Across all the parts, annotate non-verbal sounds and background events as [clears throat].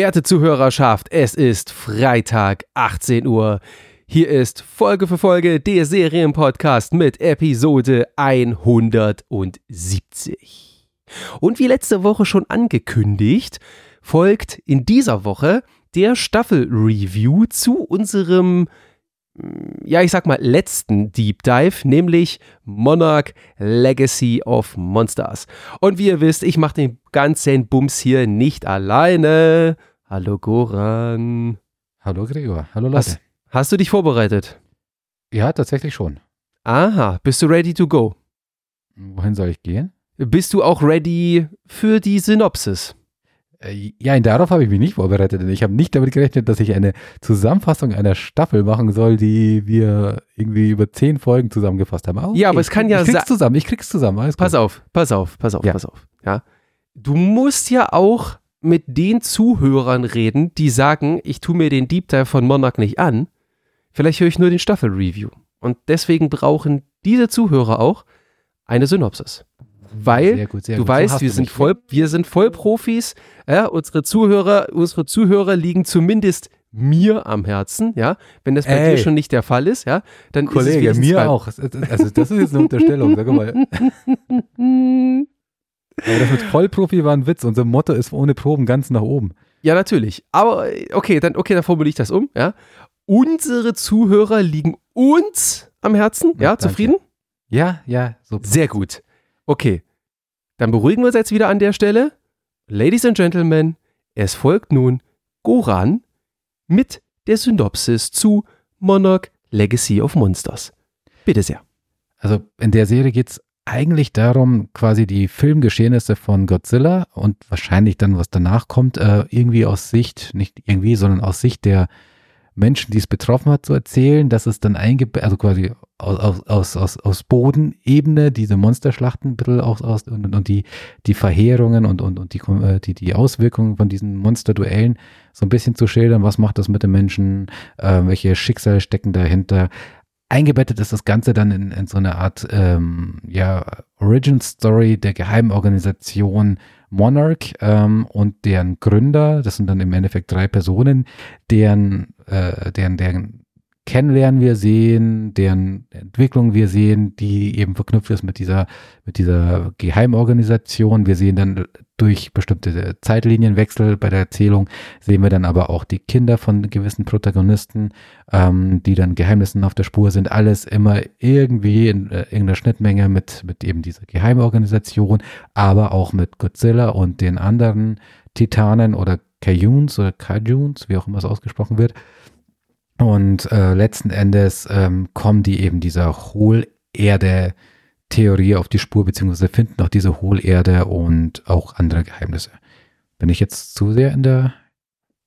Werte Zuhörerschaft, es ist Freitag, 18 Uhr. Hier ist Folge für Folge der Serienpodcast mit Episode 170. Und wie letzte Woche schon angekündigt, folgt in dieser Woche der Staffel-Review zu unserem ja, ich sag mal, letzten Deep Dive, nämlich Monarch Legacy of Monsters. Und wie ihr wisst, ich mache den ganzen Bums hier nicht alleine. Hallo Goran. Hallo Gregor. Hallo Leute. Hast, hast du dich vorbereitet? Ja, tatsächlich schon. Aha, bist du ready to go? Wohin soll ich gehen? Bist du auch ready für die Synopsis? Äh, ja, darauf habe ich mich nicht vorbereitet, denn ich habe nicht damit gerechnet, dass ich eine Zusammenfassung einer Staffel machen soll, die wir irgendwie über zehn Folgen zusammengefasst haben. Okay, ja, aber es kann ja sein. Ich krieg's zusammen, ich krieg's zusammen. Alles pass gut. auf, pass auf, pass auf, ja. pass auf. Ja. Du musst ja auch mit den Zuhörern reden, die sagen, ich tue mir den Deep Dive von Monarch nicht an. Vielleicht höre ich nur den Staffel-Review. Und deswegen brauchen diese Zuhörer auch eine Synopsis weil sehr gut, sehr du gut. weißt, so wir sind voll, wir sind Vollprofis. Ja, unsere Zuhörer, unsere Zuhörer liegen zumindest mir am Herzen, ja. Wenn das bei Ey. dir schon nicht der Fall ist, ja, dann Kollege, ist es mir auch. Also das ist jetzt eine Unterstellung, sag mal. [laughs] [laughs] Aber das mit Vollprofi war ein Witz. Unser Motto ist ohne Proben ganz nach oben. Ja, natürlich. Aber okay, dann okay, dann formuliere ich das um, ja. Unsere Zuhörer liegen uns am Herzen, ja, ja zufrieden? Ja, ja, super. Sehr gut. Okay, dann beruhigen wir uns jetzt wieder an der Stelle. Ladies and Gentlemen, es folgt nun Goran mit der Synopsis zu Monarch Legacy of Monsters. Bitte sehr. Also in der Serie geht es eigentlich darum, quasi die Filmgeschehnisse von Godzilla und wahrscheinlich dann, was danach kommt, äh, irgendwie aus Sicht, nicht irgendwie, sondern aus Sicht der Menschen, die es betroffen hat, zu erzählen, dass es dann eingebettet, also quasi aus, aus, aus, aus Bodenebene, diese Monsterschlachten ein bisschen aus, aus und, und die, die Verheerungen und, und, und die, äh, die, die Auswirkungen von diesen Monsterduellen so ein bisschen zu schildern, was macht das mit den Menschen, äh, welche Schicksale stecken dahinter. Eingebettet ist das Ganze dann in, in so eine Art ähm, ja, Origin Story der Geheimorganisation Monarch ähm, und deren Gründer, das sind dann im Endeffekt drei Personen, deren, äh, deren, deren Kennenlernen wir sehen, deren Entwicklung wir sehen, die eben verknüpft ist mit dieser, mit dieser Geheimorganisation. Wir sehen dann durch bestimmte Zeitlinienwechsel bei der Erzählung, sehen wir dann aber auch die Kinder von gewissen Protagonisten, ähm, die dann Geheimnissen auf der Spur sind. Alles immer irgendwie in äh, irgendeiner Schnittmenge mit, mit eben dieser Geheimorganisation, aber auch mit Godzilla und den anderen Titanen oder Kajuns oder Kajuns, wie auch immer es ausgesprochen wird. Und äh, letzten Endes ähm, kommen die eben dieser Hohlerde-Theorie auf die Spur, beziehungsweise finden auch diese Hohlerde und auch andere Geheimnisse. Bin ich jetzt zu sehr in der,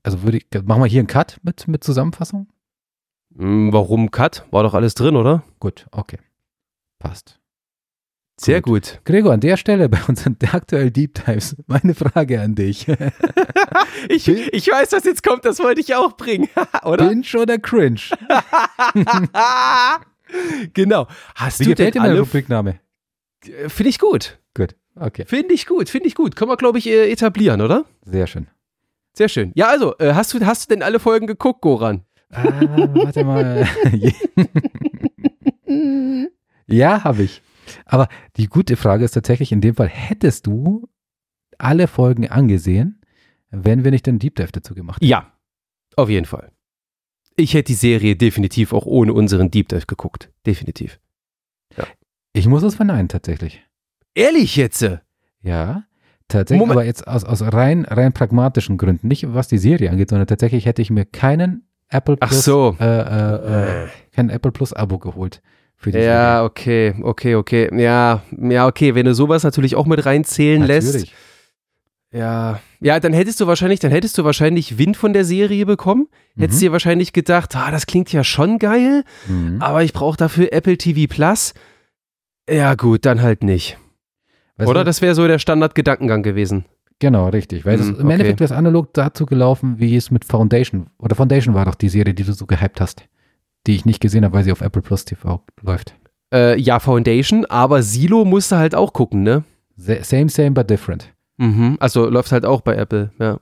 also würde ich, machen wir hier einen Cut mit, mit Zusammenfassung? Hm, warum Cut? War doch alles drin, oder? Gut, okay. Passt. Sehr gut. Gregor, an der Stelle bei unseren [laughs] aktuellen Deep Dives meine Frage an dich. [laughs] ich, ich weiß, was jetzt kommt, das wollte ich auch bringen, [laughs] oder? Binge oder Cringe? genau. Hast Wie du gefällt dir meine Rubrikname? Finde ich gut. Gut, okay. Finde ich gut, finde ich gut. Können wir, glaube ich, äh, etablieren, oder? Sehr schön. Sehr schön. Ja, also, äh, hast, du, hast du denn alle Folgen geguckt, Goran? Ah, warte mal. ja, habe ich. Aber die gute Frage ist tatsächlich in dem Fall, hättest du alle Folgen angesehen, wenn wir nicht den Deep Dive dazu gemacht hätten? Ja, auf jeden Fall. Ich hätte die Serie definitiv auch ohne unseren Deep Dive geguckt. Definitiv. Ja. Ich muss es verneinen, tatsächlich. Ehrlich jetzt? Ja, tatsächlich. Moment. Aber jetzt aus, aus rein, rein pragmatischen Gründen. Nicht was die Serie angeht, sondern tatsächlich hätte ich mir keinen Apple Plus, so. äh, äh, äh, kein Apple Plus Abo geholt Ja, okay, okay, okay. Ja, ja, okay, wenn du sowas natürlich auch mit reinzählen natürlich. lässt. Ja, ja, dann hättest du wahrscheinlich, dann hättest du wahrscheinlich Wind von der Serie bekommen. Mhm. Hättest dir wahrscheinlich gedacht, ah, das klingt ja schon geil, mhm. aber ich brauche dafür Apple TV Plus. Ja, gut, dann halt nicht. Weißt Oder? Du? Das wäre so der Standardgedankengang gewesen. Genau, richtig. Weil mhm, es im okay. Endeffekt wäre es analog dazu gelaufen, wie es mit Foundation, oder Foundation war doch die Serie, die du so gehypt hast die ich nicht gesehen habe, weil sie auf Apple Plus TV läuft. Äh, ja, Foundation, aber Silo musst du halt auch gucken, ne? Same, same, but different. Mhm, also läuft halt auch bei Apple, ja.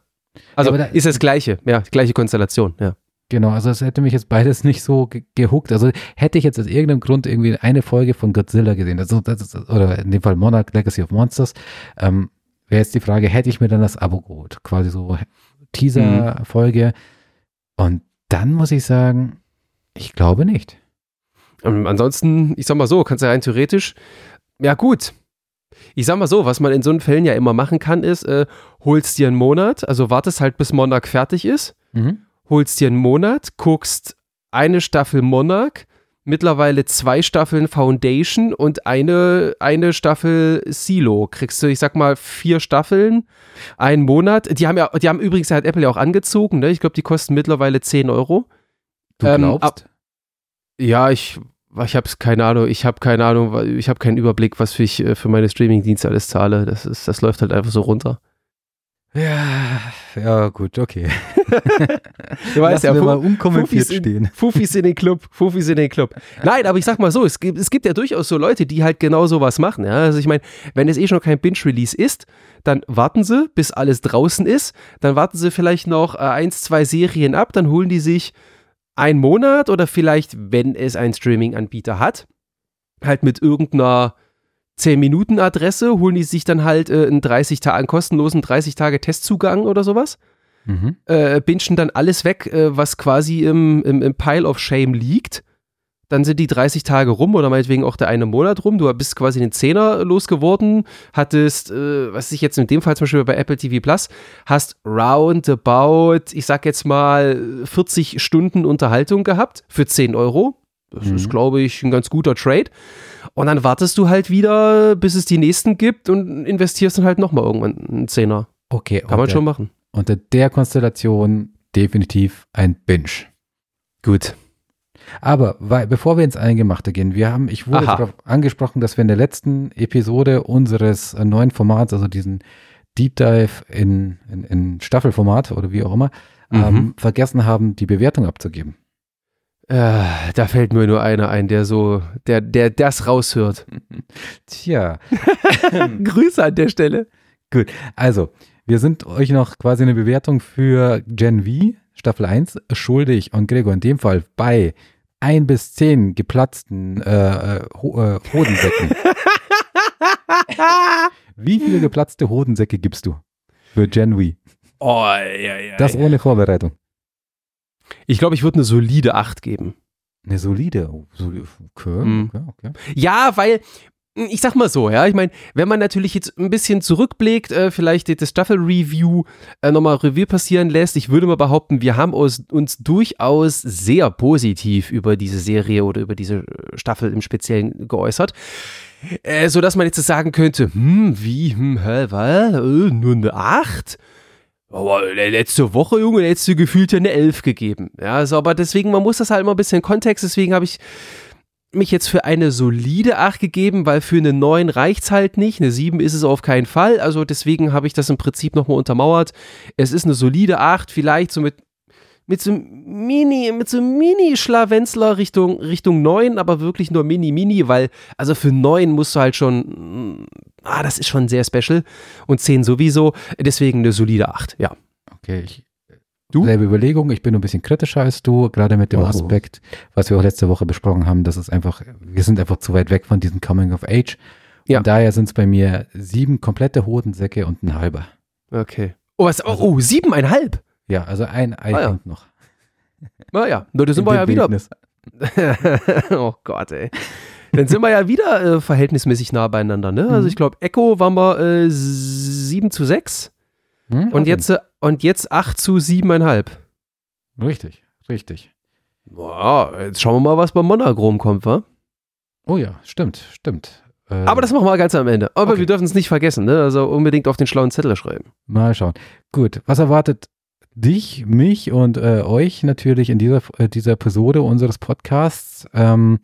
Also Ja, da- ist das gleiche, ja, gleiche Konstellation, ja. Genau, also es hätte mich jetzt beides [laughs] nicht so ge gehuckt. Also hätte ich jetzt aus irgendeinem Grund irgendwie eine Folge von Godzilla gesehen, also das ist, oder in dem Fall Monarch Legacy of Monsters, ähm, wäre jetzt die Frage, hätte ich mir dann das Abo geholt? Quasi so Teaser-Folge. Und dann muss ich sagen, ich glaube nicht. Ähm, ansonsten, ich sag mal so, kannst du ja rein theoretisch, ja gut. Ich sag mal so, was man in so einen Fällen ja immer machen kann, ist, äh, holst dir einen Monat, also wartest halt, bis Monarch fertig ist, Mhm. holst dir einen Monat, guckst eine Staffel Monarch, mittlerweile zwei Staffeln Foundation und eine, eine Staffel Silo. Kriegst du, ich sag mal, vier Staffeln, einen Monat. Die haben ja, die haben übrigens hat Apple ja auch angezogen, ne? Ich glaube, die kosten mittlerweile 10 Euro. Du Ähm, glaubst? ab- Ja, ich, ich habe keine Ahnung, ich habe keine Ahnung, ich habe keinen Überblick, was ich äh, für meine Streaming-Dienste alles zahle. Das, ist, das läuft halt einfach so runter. ja, ja, gut, okay. [laughs] Du weißt Lassen wir Fu- mal unkommentiert Fufis in- stehen. Fufis in den Club, Fufis in den Club. Nein, aber ich sag mal so, es gibt, es gibt ja durchaus so Leute, die halt genau sowas machen. Ja? Also ich meine, wenn es eh schon kein Binge-Release ist, dann warten sie, bis alles draußen ist. Dann warten sie vielleicht noch äh, eins, zwei Serien ab, dann holen die sich einen Monat oder vielleicht, wenn es einen Streaming-Anbieter hat, halt mit irgendeiner 10-Minuten-Adresse, holen die sich dann halt äh, einen 30 Tage, einen kostenlosen 30 Tage Testzugang oder sowas Mhm. äh, bingen dann alles weg, äh, was quasi im, im, im Pile of Shame liegt. Dann sind die 30 Tage rum oder meinetwegen auch der eine Monat rum. Du bist quasi den Zehner losgeworden, hattest, äh, was ich jetzt in dem Fall zum Beispiel bei Apple TV Plus, hast roundabout, ich sag jetzt mal, 40 Stunden Unterhaltung gehabt für 10 Euro. Das Mhm. ist, glaube ich, ein ganz guter Trade. Und dann wartest du halt wieder, bis es die nächsten gibt und investierst dann halt nochmal irgendwann einen Zehner. Okay, Kann man unter, schon machen. unter der Konstellation definitiv ein Binge. Gut. Aber weil, bevor wir ins Eingemachte gehen, wir haben, ich wurde darauf angesprochen, dass wir in der letzten Episode unseres äh, neuen Formats, also diesen Deep Dive in, in, in Staffelformat oder wie auch immer, ähm, Mhm. vergessen haben, die Bewertung abzugeben. Äh, da fällt mir nur einer ein, der so, der, der das raushört. [laughs] Tja, [laughs] Grüße an der Stelle. also, wir sind euch noch quasi eine Bewertung für Gen V, Staffel 1, schuldig und Gregor in dem Fall bei 1 bis 10 geplatzten äh, äh, Ho äh, Hodensäcken. [laughs] Wie viele geplatzte Hodensäcke gibst du für Gen V? Oh, ja, ja. Das ohne Vorbereitung. ich glaube, ich würde eine solide 8 geben. Eine solide. Oh, okay, Mhm. okay, okay. Ja, weil, ich sag mal so, ja, ich meine, wenn man natürlich jetzt ein bisschen zurückblickt, äh, vielleicht das Staffel-Review äh, nochmal Revue passieren lässt, ich würde mal behaupten, wir haben uns, uns durchaus sehr positiv über diese Serie oder über diese äh, Staffel im Speziellen geäußert. Äh, so dass man jetzt sagen könnte, hm, wie, hm, hä, was, äh, nur eine 8? Aber letzte Woche, Junge, hättest du gefühlt ja eine 11 gegeben. Ja, also, aber deswegen, man muss das halt immer ein bisschen Kontext, deswegen habe ich mich jetzt für eine solide 8 gegeben, weil für eine 9 reicht's halt nicht. Eine 7 ist es auf keinen Fall. Also deswegen habe ich das im Prinzip nochmal untermauert. Es ist eine solide 8, vielleicht so mit, mit so Mini, mit so Mini-Schlawenzler Richtung, Richtung 9, aber wirklich nur Mini-Mini, weil, also für 9 musst du halt schon, mm, ah, das ist schon sehr special. Und 10 sowieso. Deswegen eine solide 8, ja. Okay, ich, Du? Selbe Überlegung, ich bin ein bisschen kritischer als du, gerade mit dem Oh. Aspekt, was wir auch letzte Woche besprochen haben, das ist einfach, wir sind einfach zu weit weg von diesem Coming of Age. Ja. Und daher sind es bei mir sieben komplette Hodensäcke und ein halber. Okay. Oh, was, oh, oh siebeneinhalb. Ja, also ein Ei Ah ja. hängt noch. [laughs] Naja, nur da sind wir ja wieder [laughs] oh Gott, ey. Dann sind wir ja wieder äh, verhältnismäßig nah beieinander, ne? Also Mhm. ich glaube, Echo waren wir äh, 7 zu 6 Hm? und Okay. jetzt, und jetzt 8 zu 7,5. Richtig, richtig. Boah, jetzt schauen wir mal, was beim Monagrom kommt, wa? Oh ja, stimmt, stimmt. Äh, Aber das machen wir ganz am Ende. Aber Okay. wir dürfen es nicht vergessen, ne? Also unbedingt auf den schlauen Zettel schreiben. Mal schauen. Gut, was erwartet dich, mich und äh, euch natürlich in dieser, äh, dieser Episode unseres Podcasts? Ähm,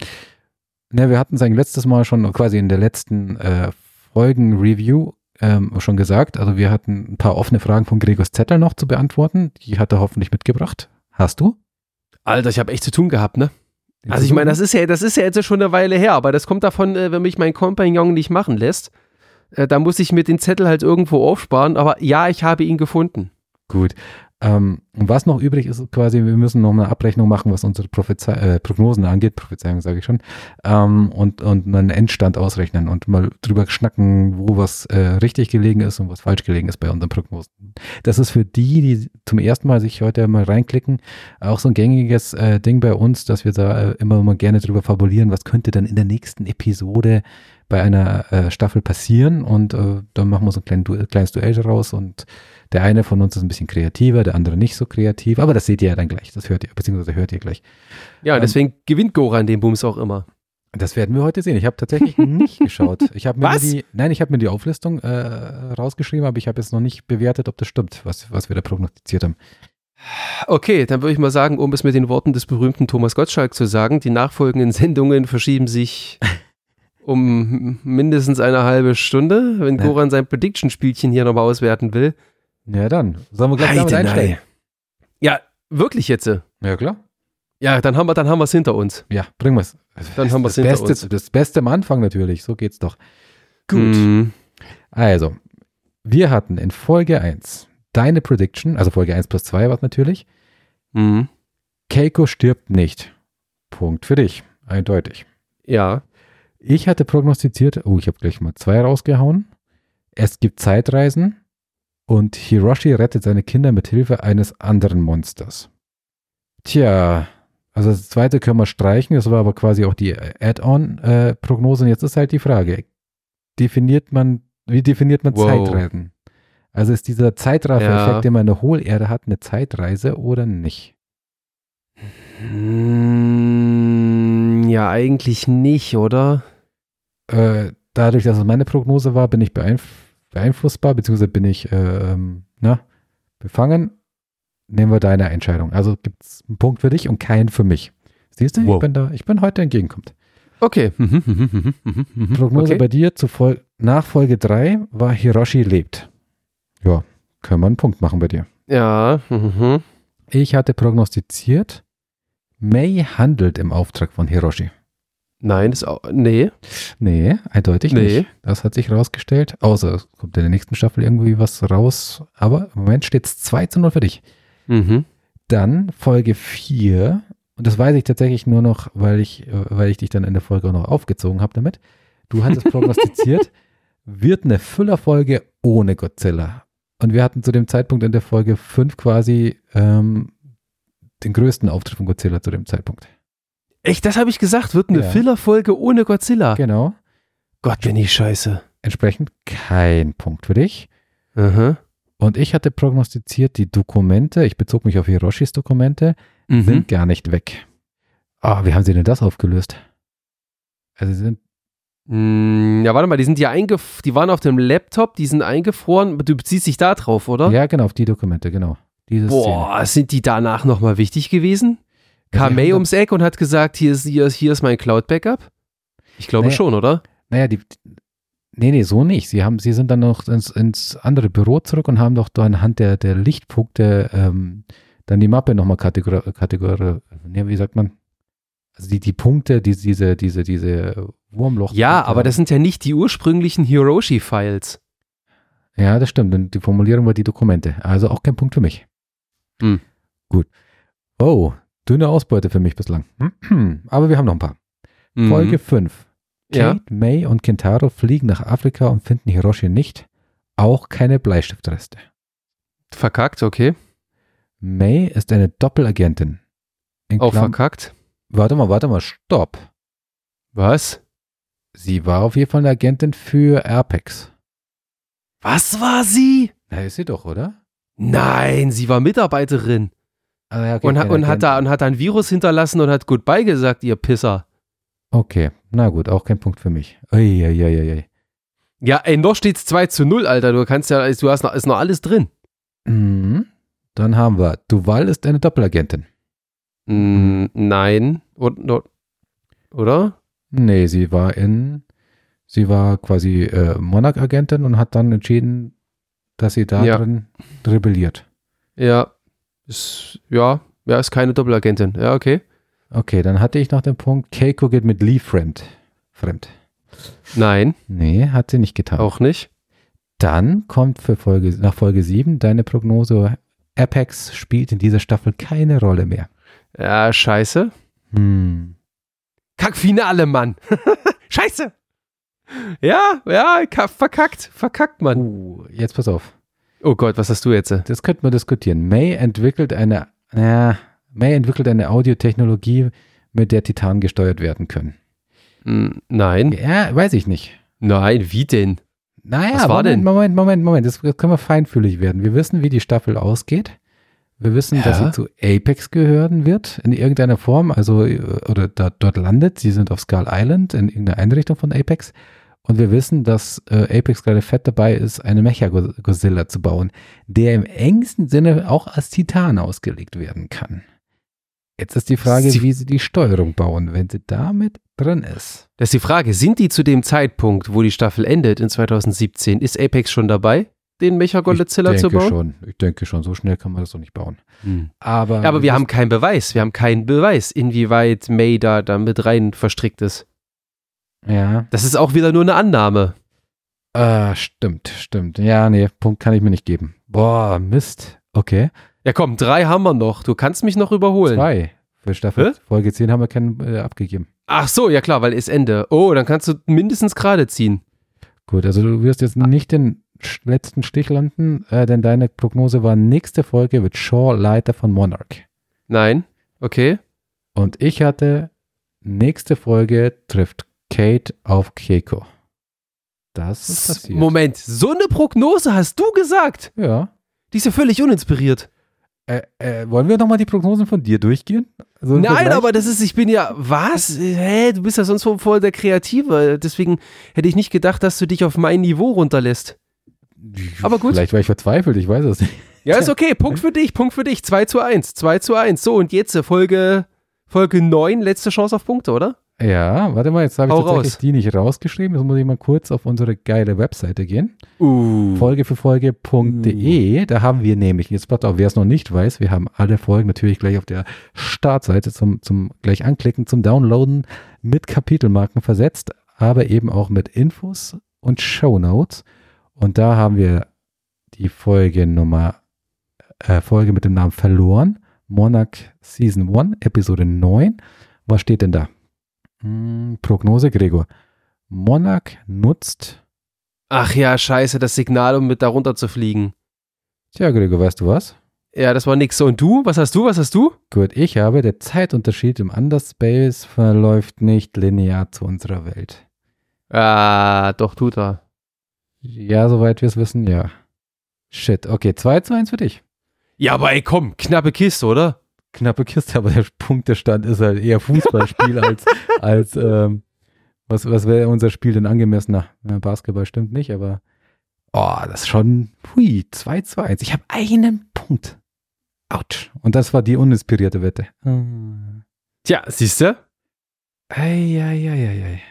ne, wir hatten es eigentlich letztes Mal schon quasi in der letzten äh, Folgen-Review ähm, schon gesagt. Also wir hatten ein paar offene Fragen von Gregors Zettel noch zu beantworten. Die hat er hoffentlich mitgebracht. Hast du? Alter, ich habe echt zu tun gehabt, ne? Also ich meine, das ist ja, das ist ja jetzt schon eine Weile her, aber das kommt davon, äh, wenn mich mein Kompagnon nicht machen lässt. Äh, da muss ich mir den Zettel halt irgendwo aufsparen, aber ja, ich habe ihn gefunden. Gut. Ähm, was noch übrig ist, quasi, wir müssen noch eine Abrechnung machen, was unsere Prophezei äh, Prognosen angeht, Prophezeiung sage ich schon, ähm, und, und einen Endstand ausrechnen und mal drüber schnacken, wo was äh, richtig gelegen ist und was falsch gelegen ist bei unseren Prognosen. Das ist für die, die zum ersten Mal sich heute mal reinklicken, auch so ein gängiges äh, Ding bei uns, dass wir da äh, immer mal gerne drüber fabulieren, was könnte dann in der nächsten Episode bei einer äh, Staffel passieren und äh, dann machen wir so ein klein, kleines Duell daraus und der eine von uns ist ein bisschen kreativer, der andere nicht so kreativ, aber das seht ihr ja dann gleich, das hört ihr, beziehungsweise hört ihr gleich. Ja, ähm, deswegen gewinnt Goran den Bums auch immer. Das werden wir heute sehen. Ich habe tatsächlich [laughs] nicht geschaut. Ich habe mir was? die, nein, ich habe mir die Auflistung äh, rausgeschrieben, aber ich habe jetzt noch nicht bewertet, ob das stimmt, was, was wir da prognostiziert haben. Okay, dann würde ich mal sagen, um es mit den Worten des berühmten Thomas Gottschalk zu sagen, die nachfolgenden Sendungen verschieben sich [laughs] um mindestens eine halbe Stunde, wenn Goran sein Prediction-Spielchen hier nochmal auswerten will. Ja, dann. Sollen wir gleich damit einsteigen? Ja, wirklich jetzt? Ja, klar. Ja, dann haben wir dann haben wir es hinter uns. Ja, bringen wir es. Dann haben wir es hinter Beste, uns. Das Beste am Anfang natürlich, so geht's doch. Gut. Mhm. Also, wir hatten in Folge 1 deine Prediction, also Folge 1 plus 2 war es natürlich. Mhm. Keiko stirbt nicht. Punkt für dich. Eindeutig. Ja. Ich hatte prognostiziert, oh, ich habe gleich mal zwei rausgehauen. Es gibt Zeitreisen und Hiroshi rettet seine Kinder mit Hilfe eines anderen Monsters. Tja, also das zweite können wir streichen, das war aber quasi auch die Add-on-Prognose. und jetzt ist halt die Frage, definiert man, wie definiert man wow. Zeitreisen? Also ist dieser Zeitraffer-Effekt, ja. den man in der Hohlerde hat, eine Zeitreise oder nicht? Hm, ja, eigentlich nicht, oder? Äh, dadurch, dass es meine Prognose war, bin ich beeinflusst beeinflussbar, beziehungsweise bin ich äh, ähm, na, befangen, nehmen wir deine Entscheidung. Also gibt es einen Punkt für dich und keinen für mich. Siehst du, wow. ich bin da, ich bin heute entgegenkommt. Okay. Prognose okay. bei dir zu Vol nach Folge 3 war Hiroshi lebt. Ja, können wir einen Punkt machen bei dir. Ja. Mhm. Ich hatte prognostiziert, May handelt im Auftrag von Hiroshi. Nein, das auch. Nee. Nee, eindeutig nee. nicht. Das hat sich rausgestellt. Außer es kommt in der nächsten Staffel irgendwie was raus. Aber im Moment steht es 2 zu 0 für dich. Mhm. Dann Folge 4. Und das weiß ich tatsächlich nur noch, weil ich, weil ich dich dann in der Folge auch noch aufgezogen habe damit. Du hattest [laughs] prognostiziert, wird eine Füllerfolge ohne Godzilla. Und wir hatten zu dem Zeitpunkt in der Folge 5 quasi ähm, den größten Auftritt von Godzilla zu dem Zeitpunkt. Echt, das habe ich gesagt, wird eine ja. Filler-Folge ohne Godzilla. Genau. Gott, bin ich scheiße. Entsprechend kein Punkt für dich. Mhm. Und ich hatte prognostiziert, die Dokumente, ich bezog mich auf Hiroshis Dokumente, mhm. sind gar nicht weg. Ah, oh, wie haben sie denn das aufgelöst? Also sie sind. Mm, ja, warte mal, die sind ja eingefroren, die waren auf dem Laptop, die sind eingefroren. Du beziehst dich da drauf, oder? Ja, genau, auf die Dokumente, genau. Diese Boah, Szene. sind die danach nochmal wichtig gewesen? Kam May ums Eck und hat gesagt, hier ist, hier ist, hier ist mein Cloud-Backup? Ich glaube naja, schon, oder? Naja, die, nee, nee, so nicht. Sie, haben, sie sind dann noch ins, ins andere Büro zurück und haben doch da anhand der, der Lichtpunkte ähm, dann die Mappe nochmal Kategor, Kategor, nee, wie sagt man? Also die, die Punkte, die, diese, diese, diese Wurmloch. Ja, aber das sind ja nicht die ursprünglichen Hiroshi-Files. Ja, das stimmt. Und die Formulierung war die Dokumente. Also auch kein Punkt für mich. Hm. Gut. Oh, Dünne Ausbeute für mich bislang. [clears throat] Aber wir haben noch ein paar. Mhm. Folge 5. Kate, ja. May und Kentaro fliegen nach Afrika und finden Hiroshi nicht. Auch keine Bleistiftreste. Verkackt, okay. May ist eine Doppelagentin. In Auch Klam verkackt? Warte mal, warte mal, stopp. Was? Sie war auf jeden Fall eine Agentin für Airpex. Was war sie? Na, ist sie doch, oder? Nein, sie war Mitarbeiterin. Ah, okay, und, okay, und, hat da, und hat da ein Virus hinterlassen und hat Goodbye gesagt, ihr Pisser. Okay, na gut, auch kein Punkt für mich. Uiuiuiui. Ja, ey, noch steht's 2 zu 0, Alter. Du kannst ja, du hast noch, ist noch alles drin. Mhm. Dann haben wir, Duval ist eine Doppelagentin. Mm, nein. Oder? oder? Nee, sie war in, sie war quasi äh, Monarch-Agentin und hat dann entschieden, dass sie da ja. drin rebelliert. Ja, ist, ja, ja, ist keine Doppelagentin. Ja, okay. Okay, dann hatte ich noch den Punkt, Keiko geht mit Lee fremd. Fremd. Nein. Nee, hat sie nicht getan. Auch nicht. Dann kommt für Folge, nach Folge 7 deine Prognose, Apex spielt in dieser Staffel keine Rolle mehr. Ja, scheiße. Hm. Kackfinale, Mann. [laughs] scheiße. Ja, ja, ka- verkackt, verkackt, Mann. Uh, jetzt pass auf. Oh Gott, was hast du jetzt? Das könnten wir diskutieren. May entwickelt eine, ja, May entwickelt eine Audiotechnologie, mit der Titanen gesteuert werden können. Hm, Nein, Ja, weiß ich nicht. nein, wie denn? Naja, Was war Moment, denn? Moment, Moment, Moment. Das können wir feinfühlig werden. Wir wissen, wie die Staffel ausgeht. Wir wissen, dass Ja. sie zu Apex gehören wird, in irgendeiner Form, also, äh, oder da, dort landet. Sie sind auf Skull Island, in irgendeiner Einrichtung von Apex. Und wir wissen, dass äh, Apex gerade fett dabei ist, eine Mecha-Godzilla zu bauen, der im engsten Sinne auch als Titan ausgelegt werden kann. Jetzt ist die Frage, Sie- wie sie die Steuerung bauen, wenn sie damit drin ist. Das ist die Frage, sind die zu dem Zeitpunkt, wo die Staffel endet in 2017, ist Apex schon dabei, den Mechagodzilla ich zu denke bauen? schon. Ich denke schon, so schnell kann man das doch nicht bauen. Hm. Aber, Ja, aber wir haben keinen Beweis. Wir haben keinen Beweis, inwieweit May da, da mit rein verstrickt ist. Ja, Das ist auch wieder nur eine Annahme. äh, stimmt, stimmt. Ja, nee, Punkt kann ich mir nicht geben. Boah, Mist. Okay. Ja, komm, drei haben wir noch. Du kannst mich noch überholen. Zwei. Für Staffel Hä? Folge 10 haben wir keinen äh, abgegeben. Ach so, ja klar, weil ist Ende. Oh, dann kannst du mindestens gerade ziehen. Gut, also du wirst jetzt nicht den letzten Stich landen, äh, denn deine Prognose war, nächste Folge wird Shaw Leiter von Monarch. Nein? Okay. Und ich hatte, nächste Folge trifft Kate auf Keiko. Das ist passiert. Moment, so eine Prognose hast du gesagt? Ja. Die ist ja völlig uninspiriert. Äh, äh, wollen wir nochmal die Prognosen von dir durchgehen? So im Nein, Vergleich? aber das ist, ich bin ja, was? Hä, du bist ja sonst voll- voll der Kreative. Deswegen hätte ich nicht gedacht, dass du dich auf mein Niveau runterlässt. aber gut. Vielleicht war ich verzweifelt, ich weiß es nicht. Ja, ist okay. Punkt für dich, Punkt für dich. 2 zu 1, 2 zu 1. So, und jetzt äh, Folge, Folge 9, letzte Chance auf Punkte, oder? Ja, warte mal, jetzt habe ich Hau tatsächlich raus. die nicht rausgeschrieben. Jetzt muss ich mal kurz auf unsere geile Webseite gehen. Uh. Folge für Folge.de. Da haben wir nämlich, jetzt pass auf, wer es noch nicht weiß, wir haben alle Folgen natürlich gleich auf der Startseite zum, zum gleich anklicken, zum Downloaden mit Kapitelmarken versetzt, aber eben auch mit Infos und Shownotes. Und da haben wir die Folge Nummer, äh, Folge mit dem Namen Verloren, Monarch Season 1, Episode 9. Was steht denn da? Hm, Prognose, Gregor. Monarch nutzt Ach ja, scheiße, das Signal, um mit da runter zu fliegen. Tja, Gregor, weißt du was? Ja, das war nix. So, und du? Was hast du? Was hast du? Gut, ich habe, der Zeitunterschied im Underspace verläuft nicht linear zu unserer Welt. Ah, doch, tut er. Ja, soweit wir es wissen, ja. Shit, okay, 2 zu 1 für dich. Ja, aber ey, komm, knappe Kiste, oder? Knappe Kiste, aber der Punktestand ist halt eher Fußballspiel [laughs] als, als ähm, was, was wäre unser Spiel denn angemessener? Basketball stimmt nicht, aber oh, das ist schon, hui, 2 zu 1. Ich habe einen Punkt. Autsch. Und das war die uninspirierte Wette. Ah. Tja, siehst du? Eieieiei.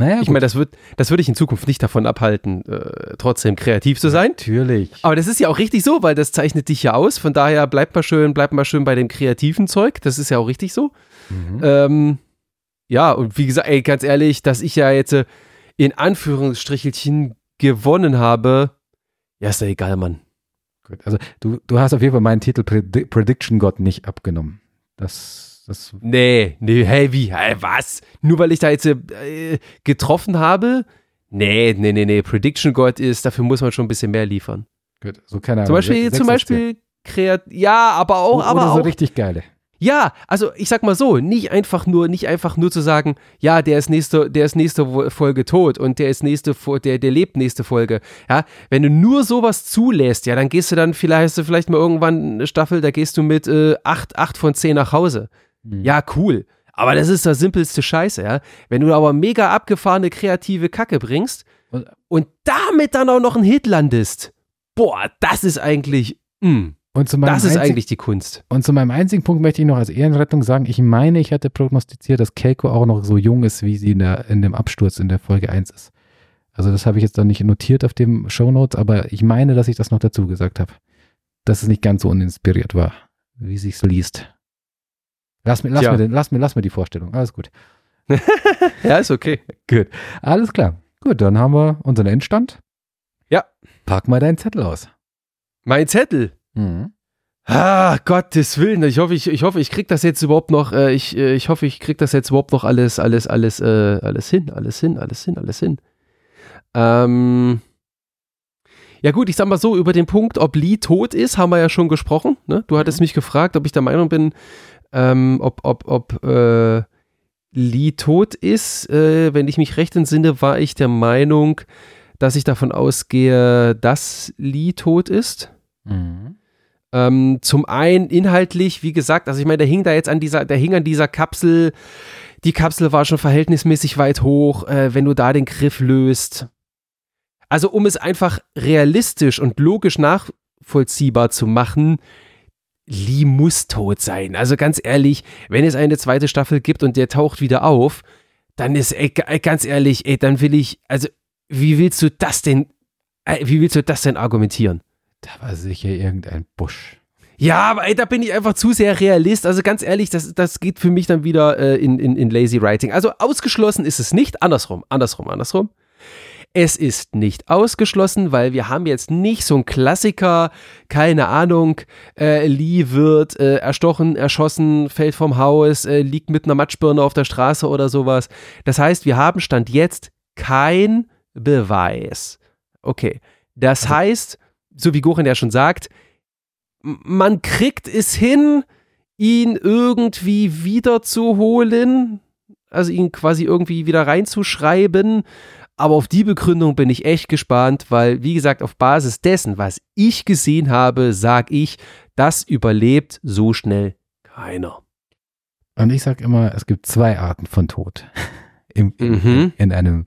Naja, Ich meine, das wird, das würde ich in Zukunft nicht davon abhalten, äh, trotzdem kreativ zu sein. natürlich. Aber das ist ja auch richtig so, weil das zeichnet dich ja aus. Von daher bleibt mal schön, bleibt mal schön bei dem kreativen Zeug. Das ist ja auch richtig so. Mhm. Ähm, ja, und wie gesagt, ey, ganz ehrlich, dass ich ja jetzt äh, in Anführungsstrichelchen gewonnen habe, ja, ist ja egal, Mann. Gut, also du, du hast auf jeden Fall meinen Titel Predi Prediction God nicht abgenommen. Das, das, Nee, nee, hey, wie, hey, was? Nur weil ich da jetzt äh, getroffen habe? Nee, nee, nee, nee. Prediction God ist, dafür muss man schon ein bisschen mehr liefern. gut, so keine Ahnung. Zum Beispiel, zum Beispiel kreat ja, aber auch, Oder aber so auch richtig geile. Ja, also ich sag mal so, nicht einfach nur, nicht einfach nur zu sagen, ja, der ist nächste, der ist nächste Folge tot und der ist nächste, der, der lebt nächste Folge. Ja, wenn du nur sowas zulässt, ja, dann gehst du dann vielleicht, hast du vielleicht mal irgendwann eine Staffel, da gehst du mit äh, 8, 8 von 10 nach Hause. Mhm. Ja, cool. Aber das ist das simpelste Scheiße, ja. Wenn du aber mega abgefahrene kreative Kacke bringst Und- und damit dann auch noch einen Hit landest, boah, das ist eigentlich, mh, meinem das ist einzig- eigentlich die Kunst. und zu meinem einzigen Punkt möchte ich noch als Ehrenrettung sagen, ich meine, ich hatte prognostiziert, dass Keiko auch noch so jung ist, wie sie in, der, in dem Absturz in der Folge 1 ist. Also das habe ich jetzt dann nicht notiert auf dem Shownotes, aber ich meine, dass ich das noch dazu gesagt habe. Dass es nicht ganz so uninspiriert war, wie sich's liest. Lass mir, lass, Tja. mir, den, lass, mir, lass mir die Vorstellung. Alles gut. [laughs] Ja, ist okay. Gut. Alles klar. Gut, dann haben wir unseren Endstand. Ja. Pack mal deinen Zettel aus. Mein Zettel. Mhm. Ah, Gottes Willen. Ich hoffe, ich, ich hoffe, ich krieg das jetzt überhaupt noch, äh, ich, äh, ich hoffe, ich krieg das jetzt überhaupt noch alles, alles, alles, äh, alles hin, alles hin, alles hin, alles hin. Ähm, ja gut, ich sag mal so, über den Punkt, ob Lee tot ist, haben wir ja schon gesprochen. Ne? Du hattest mhm. mich gefragt, ob ich der Meinung bin, ähm, ob, ob, ob äh, Lee tot ist. Äh, wenn ich mich recht entsinne, war ich der Meinung, dass ich davon ausgehe, dass Lee tot ist. Mhm. Ähm, zum einen inhaltlich, wie gesagt, also ich meine, der hing da jetzt an dieser, der hing an dieser Kapsel. Die Kapsel war schon verhältnismäßig weit hoch. Äh, wenn du da den Griff löst, also um es einfach realistisch und logisch nachvollziehbar zu machen, Lee muss tot sein. Also ganz ehrlich, wenn es eine zweite Staffel gibt und der taucht wieder auf, dann ist, ey, ganz ehrlich, ey, dann will ich, also wie willst du das denn, wie willst du das denn argumentieren? Da war sicher irgendein Busch. Ja, aber ey, da bin ich einfach zu sehr Realist. Also ganz ehrlich, das, das geht für mich dann wieder äh, in, in, in Lazy Writing. Also ausgeschlossen ist es nicht. Andersrum, andersrum, andersrum. Es ist nicht ausgeschlossen, weil wir haben jetzt nicht so einen Klassiker, keine Ahnung, äh, Lee wird äh, erstochen, erschossen, fällt vom Haus, äh, liegt mit einer Matschbirne auf der Straße oder sowas. Das heißt, wir haben Stand jetzt kein Beweis. Okay. Das also, heißt, so wie Gochen ja schon sagt, man kriegt es hin, ihn irgendwie wiederzuholen, also ihn quasi irgendwie wieder reinzuschreiben, aber auf die Begründung bin ich echt gespannt, weil, wie gesagt, auf Basis dessen, was ich gesehen habe, sage ich, das überlebt so schnell keiner. Und ich sage immer, es gibt zwei Arten von Tod [laughs] Im, mhm. in, einem,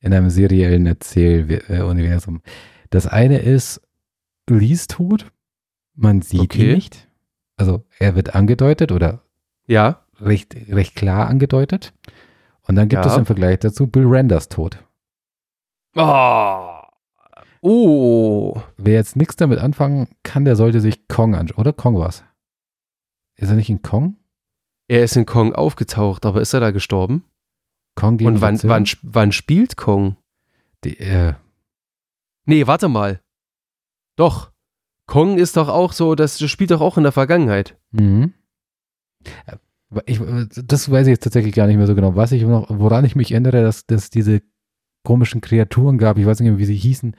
in einem seriellen Erzähluniversum. Das eine ist Lees Tod. Man sieht okay. ihn nicht. Also er wird angedeutet oder ja. recht, recht klar angedeutet. Und dann gibt ja. es im Vergleich dazu Bill Randers Tod. Oh. Oh. Wer jetzt nichts damit anfangen kann, der sollte sich Kong anschauen. Oder Kong war's? Ist er nicht in Kong? Er ist in Kong aufgetaucht, aber ist er da gestorben? Kong gegen Und wann, wann, wann, spielt Kong? Die, äh nee, warte mal. Doch. Kong ist doch auch so, das spielt doch auch in der Vergangenheit. Mhm. Ich, das weiß ich jetzt tatsächlich gar nicht mehr so genau. Was ich noch, woran ich mich erinnere, dass, dass diese komischen Kreaturen gab. Ich weiß nicht mehr, wie sie hießen.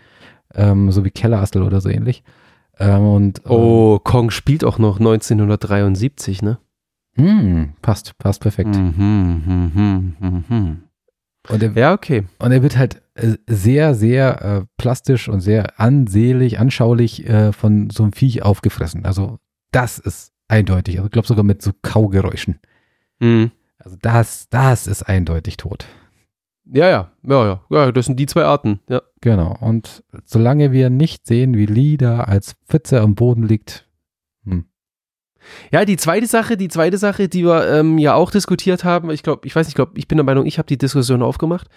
Ähm, so wie Kellerastel oder so ähnlich. Ähm, und, ähm, oh, Kong spielt auch noch 1973, ne? Hm, passt, passt perfekt. Mhm, mhm, mhm, mhm. Und er, ja, okay. Und er wird halt äh, sehr, sehr äh, plastisch und sehr ansehlich, anschaulich äh, von so einem Viech aufgefressen. Also das ist eindeutig. Also ich glaube sogar mit so Kaugeräuschen. Mhm. Also das, das ist eindeutig tot. Ja, ja, ja, ja, das sind die zwei Arten, ja. Genau. Und solange wir nicht sehen, wie Lee da als Pfütze am Boden liegt, hm. Ja, die zweite Sache, die zweite Sache, die wir ähm, ja auch diskutiert haben, ich glaube, ich weiß nicht, ich glaube, ich bin der Meinung, ich habe die Diskussion aufgemacht.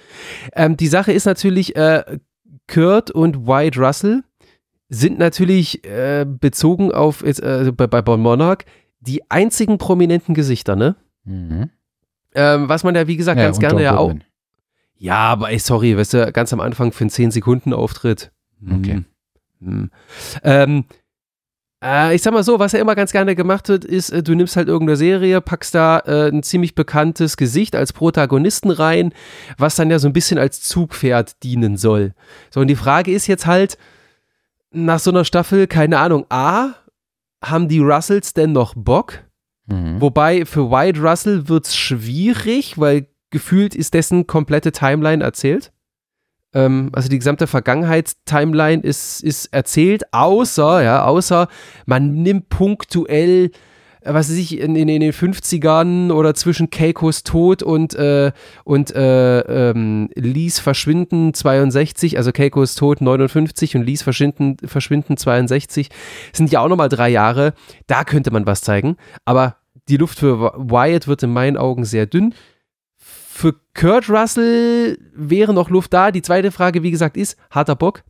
Ähm, die Sache ist natürlich, äh, Kurt und White Russell sind natürlich äh, bezogen auf äh, bei, bei Bon Monarch die einzigen prominenten Gesichter, ne? Mhm. Ähm, was man ja, wie gesagt, ja, ganz gerne ja auch. Ja, aber ey, sorry, weißt du, ganz am Anfang für einen 10-Sekunden-Auftritt. Okay. Hm. Ähm, äh, ich sag mal so, was er immer ganz gerne gemacht wird, ist, äh, du nimmst halt irgendeine Serie, packst da äh, ein ziemlich bekanntes Gesicht als Protagonisten rein, was dann ja so ein bisschen als Zugpferd dienen soll. So, und die Frage ist jetzt halt, nach so einer Staffel, keine Ahnung, A, haben die Russells denn noch Bock? Mhm. Wobei für White Russell wird es schwierig, weil gefühlt ist dessen komplette Timeline erzählt. Ähm, also die gesamte Vergangenheitstimeline ist, ist erzählt, außer, ja, außer man nimmt punktuell äh, was weiß ich, in, in, in, den 50ern oder zwischen Keikos Tod und, äh, und äh, ähm, Lees Verschwinden 62, also Keikos Tod 59 und Lees Verschwinden, Verschwinden 62, sind ja auch nochmal drei Jahre. Da könnte man was zeigen, aber die Luft für Wyatt wird in meinen Augen sehr dünn. Für Kurt Russell wäre noch Luft da. Die zweite Frage, wie gesagt, ist, hat er Bock?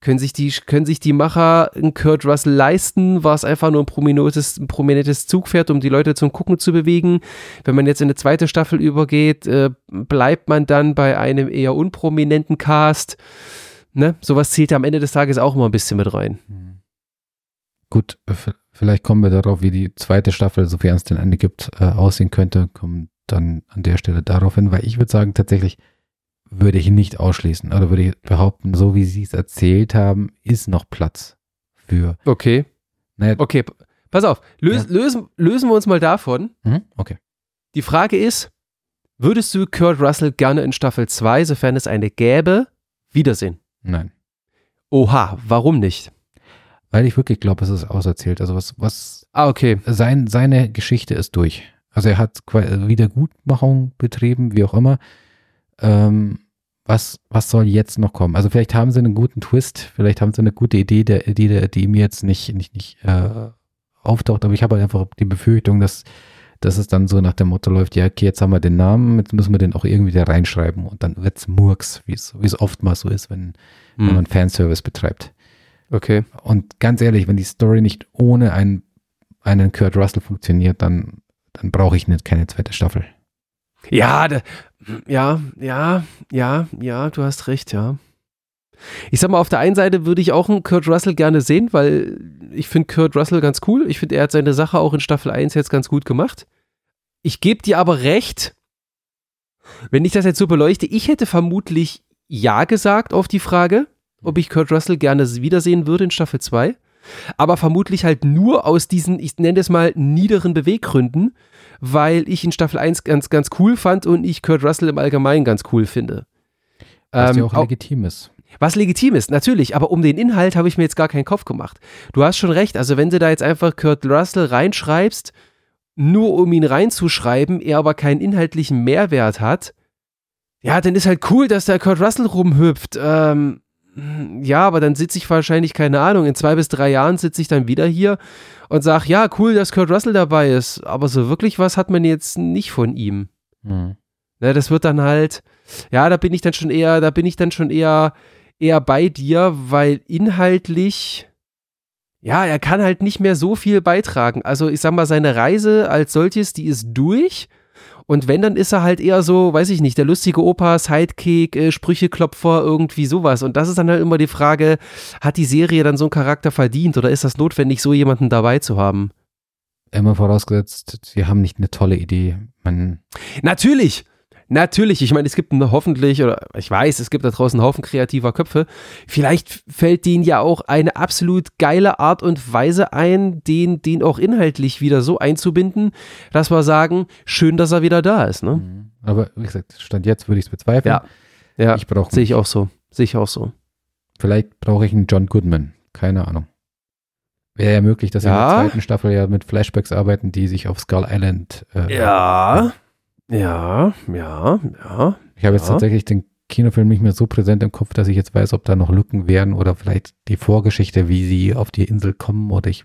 Können sich die, können sich die Macher einen Kurt Russell leisten? War es einfach nur ein prominentes, ein prominentes Zugpferd, um die Leute zum Gucken zu bewegen? Wenn man jetzt in eine zweite Staffel übergeht, äh, bleibt man dann bei einem eher unprominenten Cast? Ne? Sowas zählt ja am Ende des Tages auch immer ein bisschen mit rein. gut, vielleicht kommen wir darauf, wie die zweite Staffel, sofern es denn eine gibt, äh, aussehen könnte, kommen dann an der Stelle darauf hin, weil ich würde sagen, tatsächlich würde ich nicht ausschließen oder würde ich behaupten, so wie Sie es erzählt haben, ist noch Platz für. Okay. Naja, okay, pass auf, lös, ja. lösen, lösen wir uns mal davon. Mhm, okay. Die Frage ist, würdest du Kurt Russell gerne in Staffel 2, sofern es eine gäbe, wiedersehen? Nein. Oha, warum nicht? Weil ich wirklich glaube, es ist auserzählt. Also was, was. Ah, okay. Sein, seine Geschichte ist durch. Also er hat Wiedergutmachung betrieben, wie auch immer. Ähm, was, was soll jetzt noch kommen? Also vielleicht haben sie einen guten Twist, vielleicht haben sie eine gute Idee, der, die, die mir jetzt nicht, nicht, nicht äh, auftaucht, aber ich habe halt einfach die Befürchtung, dass, dass es dann so nach dem Motto läuft, ja, okay, jetzt haben wir den Namen, jetzt müssen wir den auch irgendwie da reinschreiben und dann wird es Murks, wie es, wie es oftmals so ist, wenn, mhm. wenn man Fanservice betreibt. Okay. Und ganz ehrlich, wenn die Story nicht ohne einen, einen Kurt Russell funktioniert, dann, dann brauche ich nicht keine zweite Staffel. Ja, da, ja, ja, ja, ja, du hast recht, ja. Ich sag mal, auf der einen Seite würde ich auch einen Kurt Russell gerne sehen, weil ich finde Kurt Russell ganz cool. Ich finde, er hat seine Sache auch in Staffel 1 jetzt ganz gut gemacht. Ich gebe dir aber recht, wenn ich das jetzt so beleuchte, ich hätte vermutlich Ja gesagt auf die Frage, ob ich Kurt Russell gerne wiedersehen würde in Staffel 2. Aber vermutlich halt nur aus diesen, ich nenne es mal, niederen Beweggründen, weil ich in Staffel 1 ganz, ganz cool fand und ich Kurt Russell im Allgemeinen ganz cool finde. Was ähm, ja auch legitim ist. Was legitim ist, natürlich, aber um den Inhalt habe ich mir jetzt gar keinen Kopf gemacht. Du hast schon recht, also wenn du da jetzt einfach Kurt Russell reinschreibst, nur um ihn reinzuschreiben, er aber keinen inhaltlichen Mehrwert hat, ja, dann ist halt cool, dass der Kurt Russell rumhüpft. Ähm, ja, aber dann sitze ich wahrscheinlich, keine Ahnung, in zwei bis drei Jahren sitze ich dann wieder hier und sage, ja, cool, dass Kurt Russell dabei ist, aber so wirklich was hat man jetzt nicht von ihm. Mhm. Ja, das wird dann halt, ja, da bin ich dann schon eher, da bin ich dann schon eher, eher bei dir, weil inhaltlich, ja, er kann halt nicht mehr so viel beitragen. Also ich sag mal, seine Reise als solches, die ist durch und wenn, dann ist er halt eher so, weiß ich nicht, der lustige Opa, Sidekick, äh, Sprücheklopfer, irgendwie sowas. Und das ist dann halt immer die Frage, hat die Serie dann so einen Charakter verdient oder ist das notwendig, so jemanden dabei zu haben? Immer vorausgesetzt, sie haben nicht eine tolle Idee. Man Natürlich! Natürlich, ich meine, es gibt hoffentlich, oder ich weiß, es gibt da draußen einen Haufen kreativer Köpfe. Vielleicht fällt denen ja auch eine absolut geile Art und Weise ein, den, den auch inhaltlich wieder so einzubinden, dass wir sagen, schön, dass er wieder da ist. Ne? Mhm. Aber wie gesagt, Stand jetzt würde ich es bezweifeln. Ja, ja ich brauche sehe ich auch so. Sehe ich auch so. Vielleicht brauche ich einen John Goodman. Keine Ahnung. Wäre ja möglich, dass ja. in der zweiten Staffel ja mit Flashbacks arbeiten, die sich auf Skull Island. Äh, ja. Ja, ja, ja. Ich habe jetzt tatsächlich den Kinofilm nicht mehr so präsent im Kopf, dass ich jetzt weiß, ob da noch Lücken wären oder vielleicht die Vorgeschichte, wie sie auf die Insel kommen oder ich,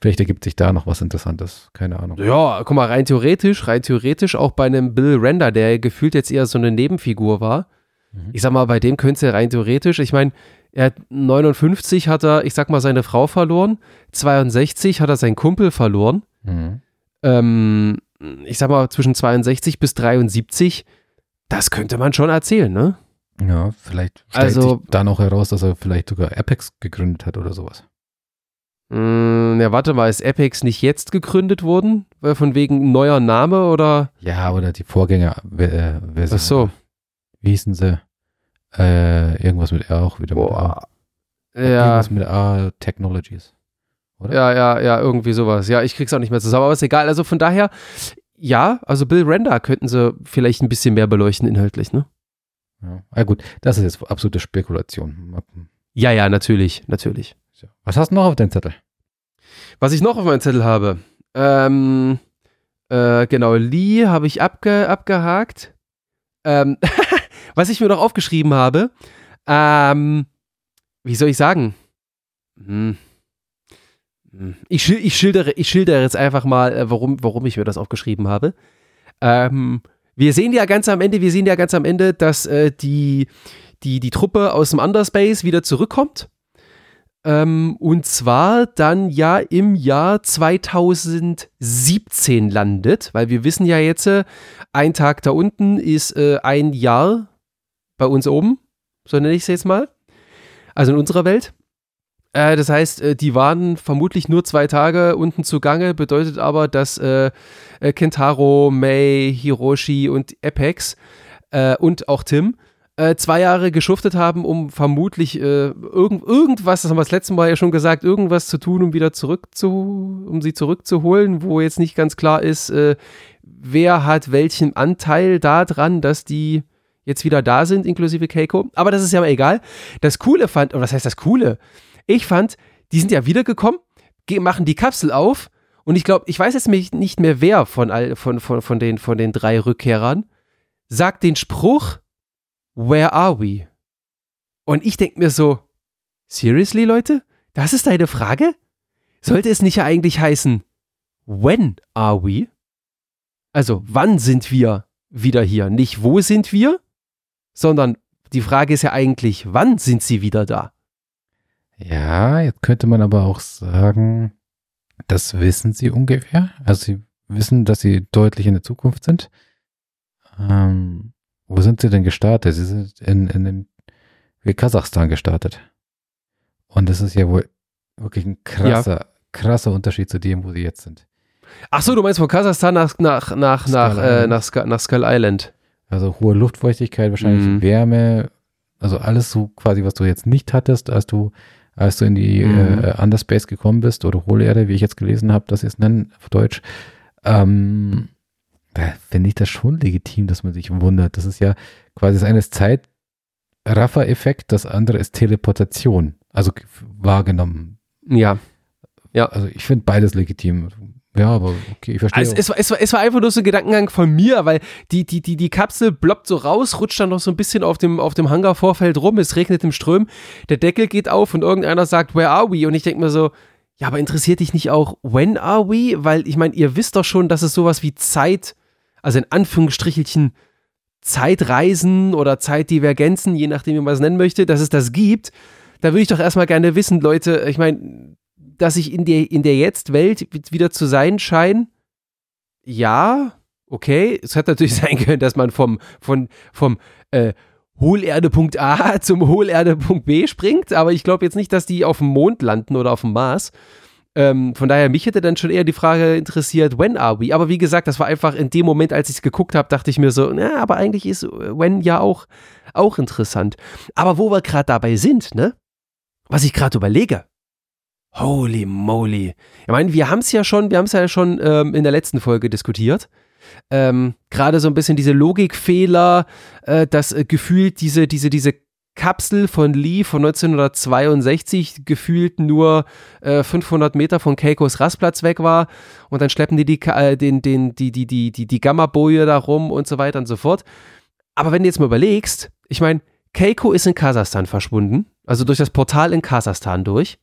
vielleicht ergibt sich da noch was Interessantes. Keine Ahnung. Ja, guck mal, rein theoretisch, rein theoretisch auch bei einem Bill Render, der gefühlt jetzt eher so eine Nebenfigur war. Mhm. Ich sag mal, bei dem könnte ja rein theoretisch, ich meine, er hat 59 hat er, ich sag mal, seine Frau verloren, 62 hat er seinen Kumpel verloren. Mhm. Ähm, ich sag mal, zwischen 62 bis 73, das könnte man schon erzählen, ne? Ja, vielleicht stellt also, sich da noch heraus, dass er vielleicht sogar Apex gegründet hat oder sowas. Mh, hm, ja, warte mal, ist Apex nicht jetzt gegründet worden? Von wegen neuer Name oder? Ja, oder die Vorgängerversion. Äh, Ach so. Wie hießen sie? Äh, irgendwas mit R auch wieder Boah. mit A. Ja. Irgendwas mit A Technologies oder? Ja, ja, ja, irgendwie sowas. Ja, ich krieg's auch nicht mehr zusammen, aber ist egal. Also von daher, ja, also Bill Render könnten sie vielleicht ein bisschen mehr beleuchten inhaltlich, ne? Ja, ah, gut, das ist jetzt absolute Spekulation. Ja, ja, natürlich, natürlich. Was hast du noch auf deinem Zettel? Was ich noch auf meinem Zettel habe, ähm, äh, genau, Lee habe ich abge abgehakt. Ähm, [laughs] was ich mir noch aufgeschrieben habe, ähm, wie soll ich sagen? Hm, ich, ich, schildere, ich schildere jetzt einfach mal, äh, warum, warum ich mir das aufgeschrieben habe. Ähm, wir sehen ja ganz am Ende, wir sehen ja ganz am Ende, dass äh, die, die, die Truppe aus dem Underspace wieder zurückkommt. Ähm, und zwar dann ja im Jahr 2017 landet, weil wir wissen ja jetzt, äh, ein Tag da unten ist äh, ein Jahr bei uns oben, so nenne ich es jetzt mal. Also in unserer Welt. Äh, das heißt, äh, die waren vermutlich nur zwei Tage unten zugange, bedeutet aber, dass äh, äh Kentaro, Mei, Hiroshi und Apex äh, und auch Tim zwei Jahre geschuftet haben, um vermutlich irgend, irgendwas, das haben wir das letzte Mal ja schon gesagt, irgendwas zu tun, um wieder zurück zu, um sie zurückzuholen, wo jetzt nicht ganz klar ist, wer hat welchen Anteil daran, dass die jetzt wieder da sind, inklusive Keiko. Aber das ist ja mal egal. Das Coole fand, oder was heißt das Coole? Ich fand, die sind ja wiedergekommen, machen die Kapsel auf und ich glaube, ich weiß jetzt nicht mehr wer von, all, von, von, von, den, von den drei Rückkehrern sagt den Spruch, Where are we? Und ich denke mir so, seriously, Leute? Das ist deine Frage? Sollte es nicht ja eigentlich heißen, When are we? Also, wann sind wir wieder hier? Nicht wo sind wir, sondern die Frage ist ja eigentlich, wann sind sie wieder da? Ja, jetzt könnte man aber auch sagen, das wissen sie ungefähr. Also sie wissen, dass sie deutlich in der Zukunft sind. Ähm, wo sind sie denn gestartet? Sie sind in, in, in Kasachstan gestartet. Und das ist ja wohl wirklich ein krasser, ja. krasser Unterschied zu dem, wo sie jetzt sind. Ach so, du meinst von Kasachstan nach, nach, nach, Skull nach, äh, nach, Skull, nach Skull Island. Also hohe Luftfeuchtigkeit, wahrscheinlich mhm. Wärme, also alles so quasi, was du jetzt nicht hattest, als du als du in die mhm. äh, Underspace gekommen bist oder Hohlerde, wie ich jetzt gelesen habe, dass sie es nennen auf Deutsch, ähm, da finde ich das schon legitim, dass man sich wundert. Das ist ja quasi das eine ist Zeitraffer-Effekt, das andere ist Teleportation, also wahrgenommen. Ja. Ja. Also ich finde beides legitim. Ja, aber okay, ich verstehe. Also es, war, es, war, es war einfach nur so ein Gedankengang von mir, weil die, die, die, die Kapsel bloppt so raus, rutscht dann noch so ein bisschen auf dem, auf dem Hangarvorfeld rum, es regnet im Ström, der Deckel geht auf und irgendeiner sagt, where are we? Und ich denke mir so, ja, aber interessiert dich nicht auch, when are we? Weil ich meine, ihr wisst doch schon, dass es sowas wie Zeit, also in Anführungsstrichelchen, Zeitreisen oder Zeitdivergenzen, je nachdem, wie man es nennen möchte, dass es das gibt. Da würde ich doch erstmal gerne wissen, Leute, ich meine, dass ich in der, in der Jetzt-Welt wieder zu sein scheine, ja, okay. Es hätte natürlich [laughs] sein können, dass man vom, von, vom äh, Hohlerde.Punkt A [laughs] zum Hohlerde.Punkt B springt, aber ich glaube jetzt nicht, dass die auf dem Mond landen oder auf dem Mars. Ähm, von daher, mich hätte dann schon eher die Frage interessiert, when are we? Aber wie gesagt, das war einfach in dem Moment, als ich es geguckt habe, dachte ich mir so, na, aber eigentlich ist when ja auch, auch interessant. Aber wo wir gerade dabei sind, ne? Was ich gerade überlege, Holy moly. Ich meine, wir haben es ja schon, wir haben es ja schon ähm, in der letzten Folge diskutiert. Ähm, Gerade so ein bisschen diese Logikfehler, äh, dass äh, gefühlt diese, diese, diese Kapsel von Lee von 1962 gefühlt nur äh, 500 Meter von Keikos Rastplatz weg war und dann schleppen die die, äh, den, den, die, die, die, die, die Gamma-Boje da rum und so weiter und so fort. Aber wenn du jetzt mal überlegst, ich meine, Keiko ist in Kasachstan verschwunden, also durch das Portal in Kasachstan durch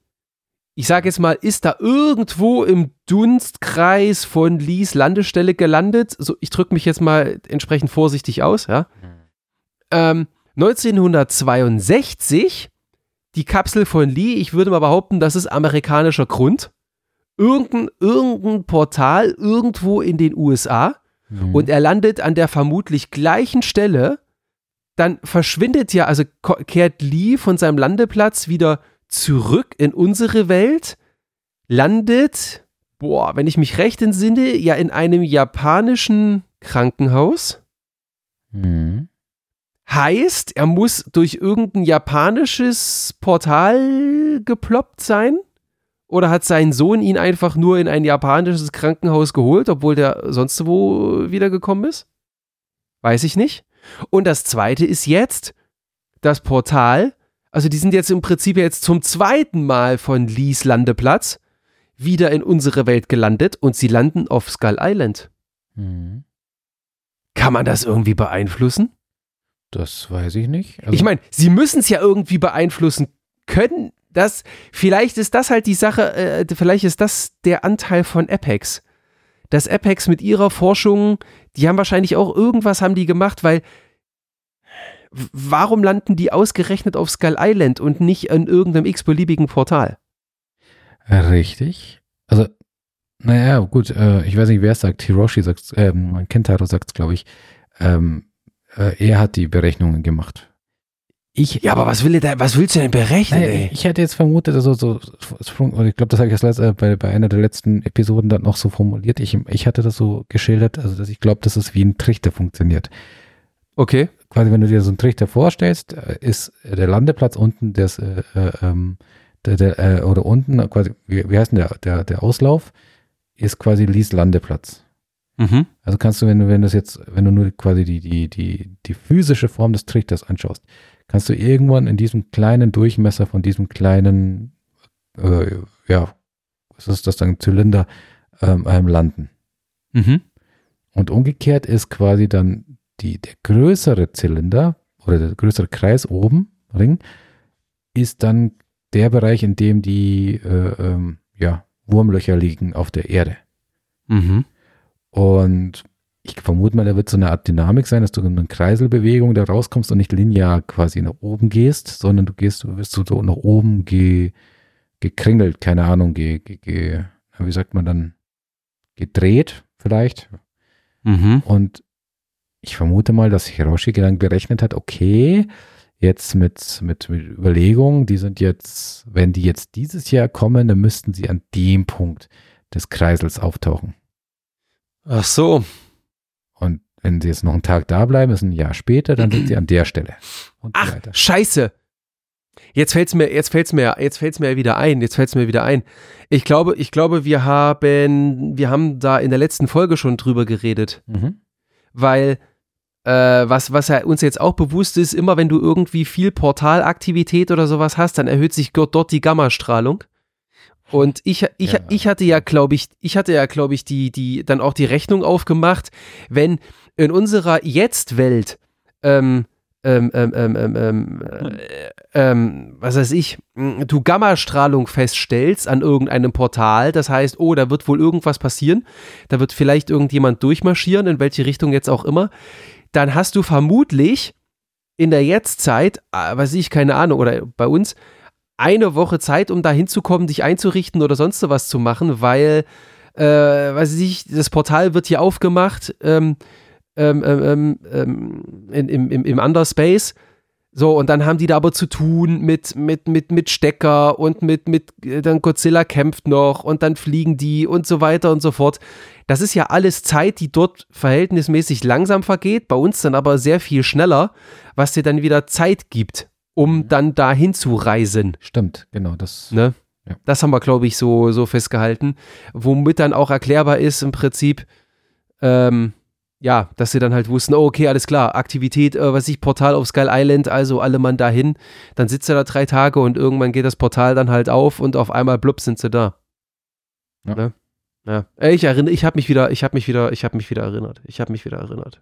ich sage jetzt mal, ist da irgendwo im Dunstkreis von Lees Landestelle gelandet. So, ich drücke mich jetzt mal entsprechend vorsichtig aus, ja. Ähm, 1962 die Kapsel von Lee, ich würde mal behaupten, das ist amerikanischer Grund. Irgendein, irgendein Portal irgendwo in den USA mhm. und er landet an der vermutlich gleichen Stelle. Dann verschwindet ja, also kehrt Lee von seinem Landeplatz wieder zurück in unsere Welt, landet, boah, wenn ich mich recht entsinne, ja in einem japanischen Krankenhaus. Mhm. Heißt, er muss durch irgendein japanisches Portal geploppt sein? Oder hat sein Sohn ihn einfach nur in ein japanisches Krankenhaus geholt, obwohl der sonst wo wiedergekommen ist? Weiß ich nicht. Und das zweite ist jetzt, das Portal also die sind jetzt im Prinzip jetzt zum zweiten Mal von Lees Landeplatz wieder in unsere Welt gelandet und sie landen auf Skull Island. Mhm. Kann man das irgendwie beeinflussen? Das weiß ich nicht. Also ich meine, sie müssen es ja irgendwie beeinflussen können. Das, vielleicht ist das halt die Sache, äh, vielleicht ist das der Anteil von Apex. Dass Apex mit ihrer Forschung, die haben wahrscheinlich auch irgendwas haben die gemacht, weil warum landen die ausgerechnet auf Skull Island und nicht an irgendeinem x-beliebigen Portal? Richtig. Also, naja, gut, äh, ich weiß nicht, wer es sagt. Hiroshi sagt ähm, Kentaro sagt es, glaube ich. Ähm, äh, er hat die Berechnungen gemacht. Ich, Ja, aber was, will der, was willst du denn berechnen, Naja, ey? ich, hätte jetzt vermutet, also so, ich glaube, das habe ich das letzte, äh, bei, bei einer der letzten Episoden dann noch so formuliert. Ich, ich hatte das so geschildert, also dass ich glaube, dass es wie ein Trichter funktioniert. Okay. Quasi, wenn du dir so einen Trichter vorstellst, äh, ist der Landeplatz unten das, äh, äh, ähm, der, der, äh, oder unten quasi, wie, wie heißt denn der, der, der Auslauf, ist quasi Lies Landeplatz. Mhm. Also kannst du, wenn du, wenn das jetzt, wenn du nur quasi die, die, die, die physische Form des Trichters anschaust, kannst du irgendwann in diesem kleinen Durchmesser von diesem kleinen, äh, ja, was ist das dann, Zylinder, ähm, ähm, landen. Mhm. Und umgekehrt ist quasi dann die, der größere Zylinder oder der größere Kreis oben, Ring, ist dann der Bereich, in dem die äh, ähm, ja, Wurmlöcher liegen auf der Erde. Mhm. Und ich vermute mal, da wird so eine Art Dynamik sein, dass du in eine Kreiselbewegung da rauskommst und nicht linear quasi nach oben gehst, sondern du gehst, du wirst so nach oben ge, gekringelt, keine Ahnung, ge, ge, ge, wie sagt man dann, gedreht vielleicht. Mhm. Und ich vermute mal, dass Hiroshi dann berechnet hat, okay, jetzt mit, mit, mit Überlegungen, die sind jetzt, wenn die jetzt dieses Jahr kommen, dann müssten sie an dem Punkt des Kreisels auftauchen. Ach so. Und wenn sie jetzt noch einen Tag da bleiben, ist ein Jahr später, dann sind sie an der Stelle. Und so Ach, weiter. scheiße. Jetzt fällt's mir, jetzt fällt's mir, jetzt fällt's mir wieder ein. Jetzt fällt's mir wieder ein. Ich glaube, ich glaube, wir haben, wir haben da in der letzten Folge schon drüber geredet, Mhm. weil äh, was, was ja uns jetzt auch bewusst ist, immer wenn du irgendwie viel Portalaktivität oder sowas hast, dann erhöht sich dort, die Gammastrahlung. Und ich, ich, Ja. ich hatte ja, glaube ich, ich hatte ja, glaube ich, die, die, dann auch die Rechnung aufgemacht, wenn in unserer Jetzt-Welt ähm, ähm, ähm, ähm, ähm, ähm, äh, ähm, was weiß ich, du Gammastrahlung feststellst an irgendeinem Portal, das heißt, oh, da wird wohl irgendwas passieren, da wird vielleicht irgendjemand durchmarschieren, in welche Richtung jetzt auch immer, dann hast du vermutlich in der Jetztzeit, äh, weiß ich, keine Ahnung, oder bei uns, eine Woche Zeit, um da hinzukommen, dich einzurichten oder sonst was zu machen, weil, äh, weiß ich, das Portal wird hier aufgemacht, ähm, ähm, ähm, ähm, in, im, im, im Underspace. So, und dann haben die da aber zu tun mit, mit, mit, mit Stecker und mit, mit, äh, dann Godzilla kämpft noch und dann fliegen die und so weiter und so fort. Das ist ja alles Zeit, die dort verhältnismäßig langsam vergeht, bei uns dann aber sehr viel schneller, was dir dann wieder Zeit gibt, um dann dahin zu reisen. Stimmt, genau, das. Ne? Ja. Das haben wir, glaube ich, so, so festgehalten. Womit dann auch erklärbar ist im Prinzip, ähm, ja, dass sie dann halt wussten, oh, okay, alles klar, Aktivität, äh, was ich, Portal auf Skull Island, also alle Mann dahin. Dann sitzt er da drei Tage und irgendwann geht das Portal dann halt auf und auf einmal blub sind sie da. Ja. Ne? Ja. Äh, Ich erinnere, ich habe mich wieder, ich habe mich wieder, ich habe mich wieder erinnert. Ich habe mich wieder erinnert.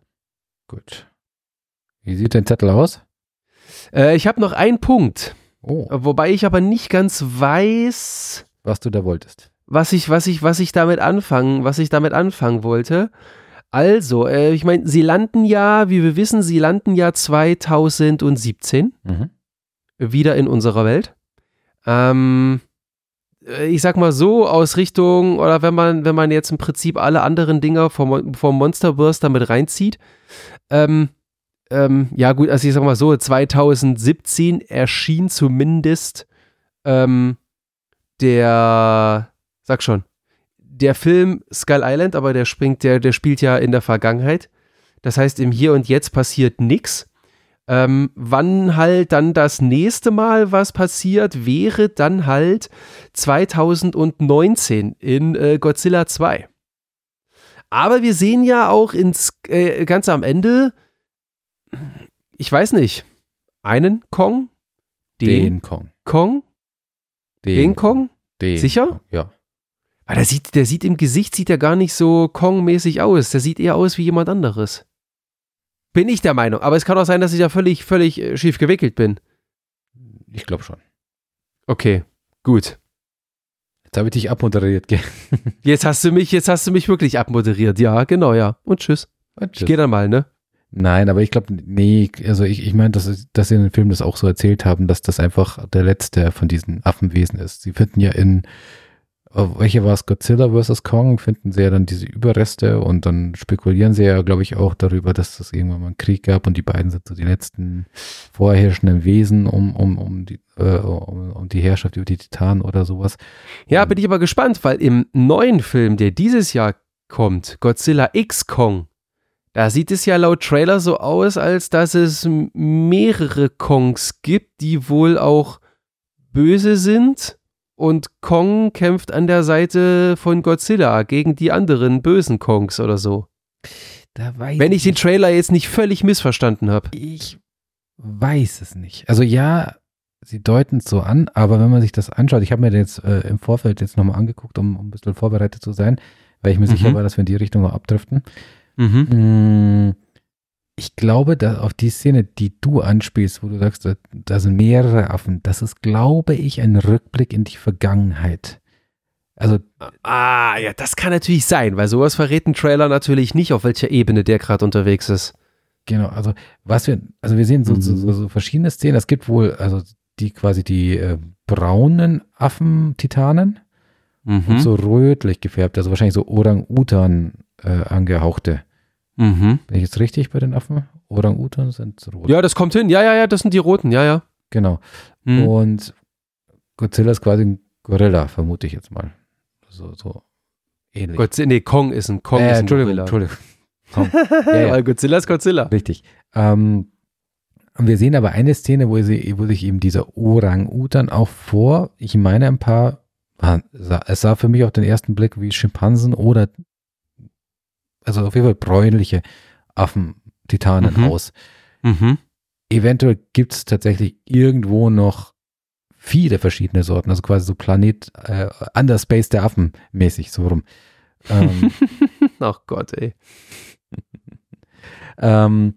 Gut. Wie sieht dein Zettel aus? Äh, ich habe noch einen Punkt, Oh, wobei ich aber nicht ganz weiß, was du da wolltest. was ich, was ich, was ich damit anfangen, was ich damit anfangen wollte. Also, äh, ich meine, sie landen ja, wie wir wissen, sie landen ja 2017 Mhm. wieder in unserer Welt. Ähm, äh, ich sag mal so, aus Richtung, oder wenn man, wenn man jetzt im Prinzip alle anderen Dinger vom, vom Monsterverse damit reinzieht, ähm, ähm, ja gut, also ich sag mal so, 2017 erschien zumindest ähm, der, sag schon, der Film Skull Island, aber der springt, der, der spielt ja in der Vergangenheit. Das heißt, im Hier und Jetzt passiert nichts. Ähm, wann halt dann das nächste Mal was passiert, wäre dann halt 2019 in äh, Godzilla 2. Aber wir sehen ja auch ins, äh, ganz am Ende, ich weiß nicht, einen Kong? Den, Den Kong. Kong? Den, Kong? Den Sicher? Ja. Aber der sieht, der sieht im Gesicht, sieht er gar nicht so Kong-mäßig aus. Der sieht eher aus wie jemand anderes. Bin ich der Meinung. Aber es kann auch sein, dass ich da völlig, völlig äh, schief gewickelt bin. Ich glaube schon. Okay, gut. Jetzt habe ich dich abmoderiert. gell? [laughs] Jetzt hast du mich, jetzt hast du mich wirklich abmoderiert. Ja, genau, ja. Und tschüss. Ich gehe dann mal, ne? Nein, aber ich glaube, nee, also ich, ich meine, dass, dass sie in dem Film das auch so erzählt haben, dass das einfach der letzte von diesen Affenwesen ist. Sie finden ja in welche war es? Godzilla vs. Kong, finden sie ja dann diese Überreste und dann spekulieren sie ja, glaube ich, auch darüber, dass es irgendwann mal einen Krieg gab und die beiden sind so die letzten vorherrschenden Wesen um, um, um, die, äh, um, um die Herrschaft über die Titanen oder sowas. Ja, bin ich aber gespannt, weil im neuen Film, der dieses Jahr kommt, Godzilla X Kong, da sieht es ja laut Trailer so aus, als dass es mehrere Kongs gibt, die wohl auch böse sind und Kong kämpft an der Seite von Godzilla gegen die anderen bösen Kongs oder so. Wenn ich den Trailer jetzt nicht völlig missverstanden habe. Ich weiß es nicht. Also ja, sie deuten es so an, aber wenn man sich das anschaut, ich habe mir jetzt äh, im Vorfeld jetzt nochmal angeguckt, um, um, ein bisschen vorbereitet zu sein, weil ich mir mhm. sicher war, dass wir in die Richtung noch abdriften. Mhm. Hm, ich glaube, dass auf die Szene, die du anspielst, wo du sagst, da, da sind mehrere Affen, das ist, glaube ich, ein Rückblick in die Vergangenheit. Also. Ah, ja, das kann natürlich sein, weil sowas verrät ein Trailer natürlich nicht, auf welcher Ebene der gerade unterwegs ist. Genau, also was wir, also wir sehen so, mhm. so, so, so, verschiedene Szenen. Es gibt wohl, also die quasi die äh, braunen Affen-Titanen mhm. und so rötlich gefärbt, also wahrscheinlich so Orang-Utan äh, angehauchte. Mhm. Bin ich jetzt richtig bei den Affen? Orang-Utan sind rot. Ja, das kommt hin. Ja, ja, ja, das sind die roten. Ja, ja. Genau. Mhm. Und Godzilla ist quasi ein Gorilla, vermute ich jetzt mal. So, so ähnlich. Godzilla, nee, Kong ist ein Kong äh, ist ein Entschuldigung, Gorilla. Entschuldigung. [laughs] ja, ja. Weil Godzilla ist Godzilla. Richtig. Ähm, wir sehen aber eine Szene, wo, sie, wo sich eben dieser Orang-Utan auch vor, ich meine ein paar, es sah für mich auf den ersten Blick wie Schimpansen oder also auf jeden Fall bräunliche Affen-Titanen mhm. aus. Mhm. Eventuell gibt es tatsächlich irgendwo noch viele verschiedene Sorten, also quasi so Planet äh, Underspace der Affen mäßig, so rum. Ähm, [laughs] Ach Gott, ey. [laughs] ähm,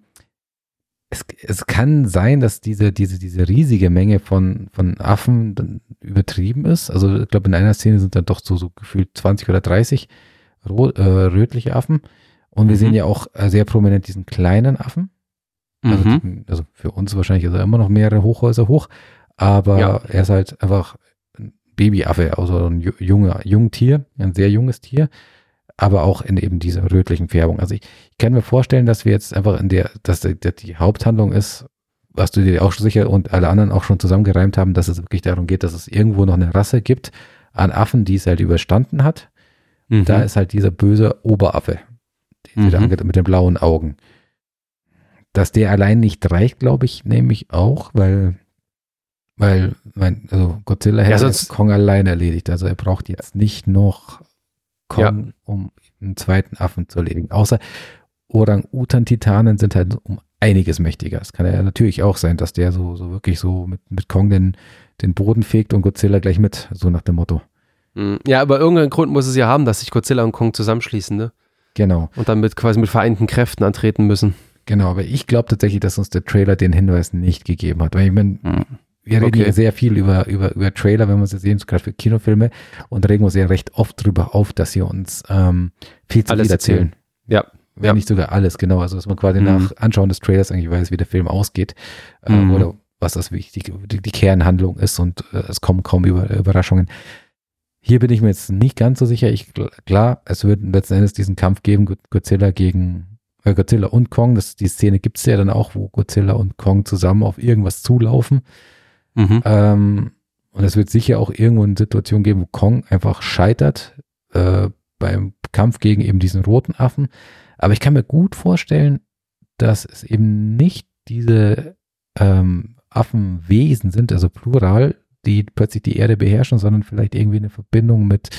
es, es, kann sein, dass diese, diese, diese riesige Menge von, von Affen übertrieben ist. Also ich glaube, in einer Szene sind dann doch so, so gefühlt 20 oder 30 rot, äh, rötliche Affen. Und wir mhm. sehen ja auch äh, sehr prominent diesen kleinen Affen. Also, mhm. also, für uns wahrscheinlich ist er immer noch mehrere Hochhäuser hoch, aber ja. er ist halt einfach ein Babyaffe, also ein junger, Jungtier, ein sehr junges Tier, aber auch in eben dieser rötlichen Färbung. Also ich, ich kann mir vorstellen, dass wir jetzt einfach in der, dass die, die Haupthandlung ist, was du dir auch schon sicher und alle anderen auch schon zusammengereimt haben, dass es wirklich darum geht, dass es irgendwo noch eine Rasse gibt an Affen, die es halt überstanden hat. Mhm. Da ist halt dieser böse Oberaffe, mhm. mit den blauen Augen. Dass der allein nicht reicht, glaube ich, nehme ich auch, weil, weil, mein, also Godzilla hätte ja, sonst, Kong allein erledigt. Also er braucht jetzt nicht noch Kong, ja. um einen zweiten Affen zu erledigen. Außer Orang-Utan-Titanen sind halt um einiges mächtiger. Es kann ja natürlich auch sein, dass der so, so wirklich so mit, mit Kong den, den Boden fegt und Godzilla gleich mit, so nach dem Motto. Hm. Ja, aber irgendeinen Grund muss es ja haben, dass sich Godzilla und Kong zusammenschließen, ne? Genau. Und dann mit quasi mit vereinten Kräften antreten müssen. Genau, aber ich glaube tatsächlich, dass uns der Trailer den Hinweis nicht gegeben hat. Weil ich meine, hm. wir reden okay. ja sehr viel über, über, über Trailer, wenn wir sie sehen, gerade für Kinofilme, und regen uns ja recht oft drüber auf, dass sie uns ähm, viel zu alles viel erzählen. Ja. Wenn ja. nicht sogar alles, genau. Also, dass man quasi mhm. nach Anschauen des Trailers eigentlich weiß, wie der Film ausgeht. Ähm, mhm. oder was das wichtig, die, die Kernhandlung ist und äh, es kommen kaum über, Überraschungen. Hier bin ich mir jetzt nicht ganz so sicher. Ich, klar, es wird letzten Endes diesen Kampf geben, Godzilla gegen äh, Godzilla und Kong. Das, die Szene gibt es ja dann auch, wo Godzilla und Kong zusammen auf irgendwas zulaufen. Mhm. Ähm, und es wird sicher auch irgendwo eine Situation geben, wo Kong einfach scheitert äh, beim Kampf gegen eben diesen roten Affen. Aber ich kann mir gut vorstellen, dass es eben nicht diese ähm, Affenwesen sind, also plural, die plötzlich die Erde beherrschen, sondern vielleicht irgendwie eine Verbindung mit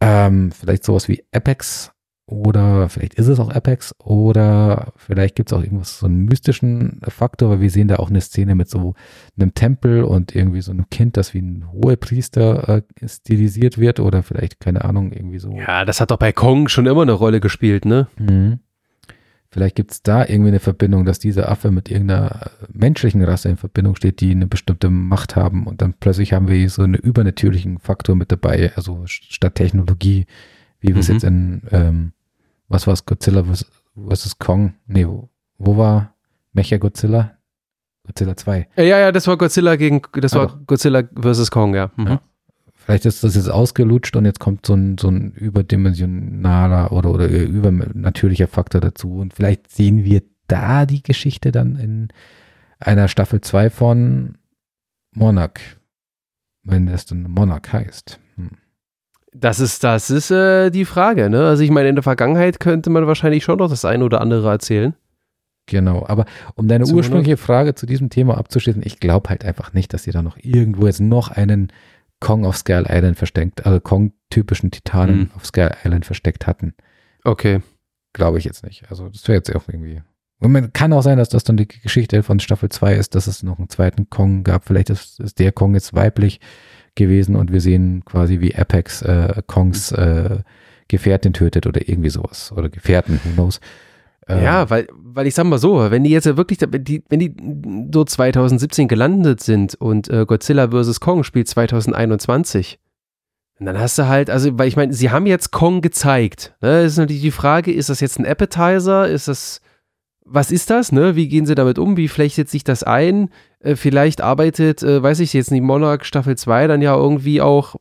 ähm, vielleicht sowas wie Apex oder vielleicht ist es auch Apex oder vielleicht gibt es auch irgendwas, so einen mystischen Faktor, weil wir sehen da auch eine Szene mit so einem Tempel und irgendwie so einem Kind, das wie ein Hohepriester äh, stilisiert wird oder vielleicht, keine Ahnung, irgendwie so. Ja, das hat doch bei Kong schon immer eine Rolle gespielt, ne? Mhm. Vielleicht gibt es da irgendwie eine Verbindung, dass dieser Affe mit irgendeiner menschlichen Rasse in Verbindung steht, die eine bestimmte Macht haben und dann plötzlich haben wir so einen übernatürlichen Faktor mit dabei, also statt Technologie, wie wir mhm. es jetzt in, ähm, was war es, Godzilla vs. Kong? Nee, wo, wo war Mecha Godzilla? Godzilla 2. Ja, ja, das war Godzilla gegen, das also, war Godzilla vs. Kong, ja. Mhm. ja. Vielleicht ist das jetzt ausgelutscht und jetzt kommt so ein, so ein überdimensionaler oder, oder übernatürlicher Faktor dazu. Und vielleicht sehen wir da die Geschichte dann in einer Staffel 2 von Monarch, wenn es dann Monarch heißt. Hm. Das ist, das ist äh, die Frage, ne? Also ich meine, in der Vergangenheit könnte man wahrscheinlich schon noch das eine oder andere erzählen. Genau, aber um deine ursprüngliche Frage zu diesem Thema abzuschließen, ich glaube halt einfach nicht, dass sie da noch irgendwo jetzt noch einen Kong auf Skull Island versteckt, also Kong-typischen Titanen mhm. auf Skull Island versteckt hatten. Okay. Glaube ich jetzt nicht. Also das wäre jetzt auch irgendwie. Und man kann auch sein, dass das dann die Geschichte von Staffel 2 ist, dass es noch einen zweiten Kong gab. Vielleicht ist, ist der Kong jetzt weiblich gewesen und wir sehen quasi wie Apex äh, Kongs äh, Gefährtin tötet oder irgendwie sowas. Oder Gefährten, who knows. Ähm, ja, weil, weil ich sag mal so, wenn die jetzt ja wirklich, die, wenn die so 2017 gelandet sind und äh, Godzilla vs. Kong spielt 2021, dann hast du halt, also, weil ich meine, sie haben jetzt Kong gezeigt. Ne? Ist natürlich die Frage, ist das jetzt ein Appetizer? Ist das, was ist das? Ne? Wie gehen sie damit um? Wie flechtet sich das ein? Äh, vielleicht arbeitet, äh, weiß ich jetzt nicht, Monarch Staffel 2 dann ja irgendwie auch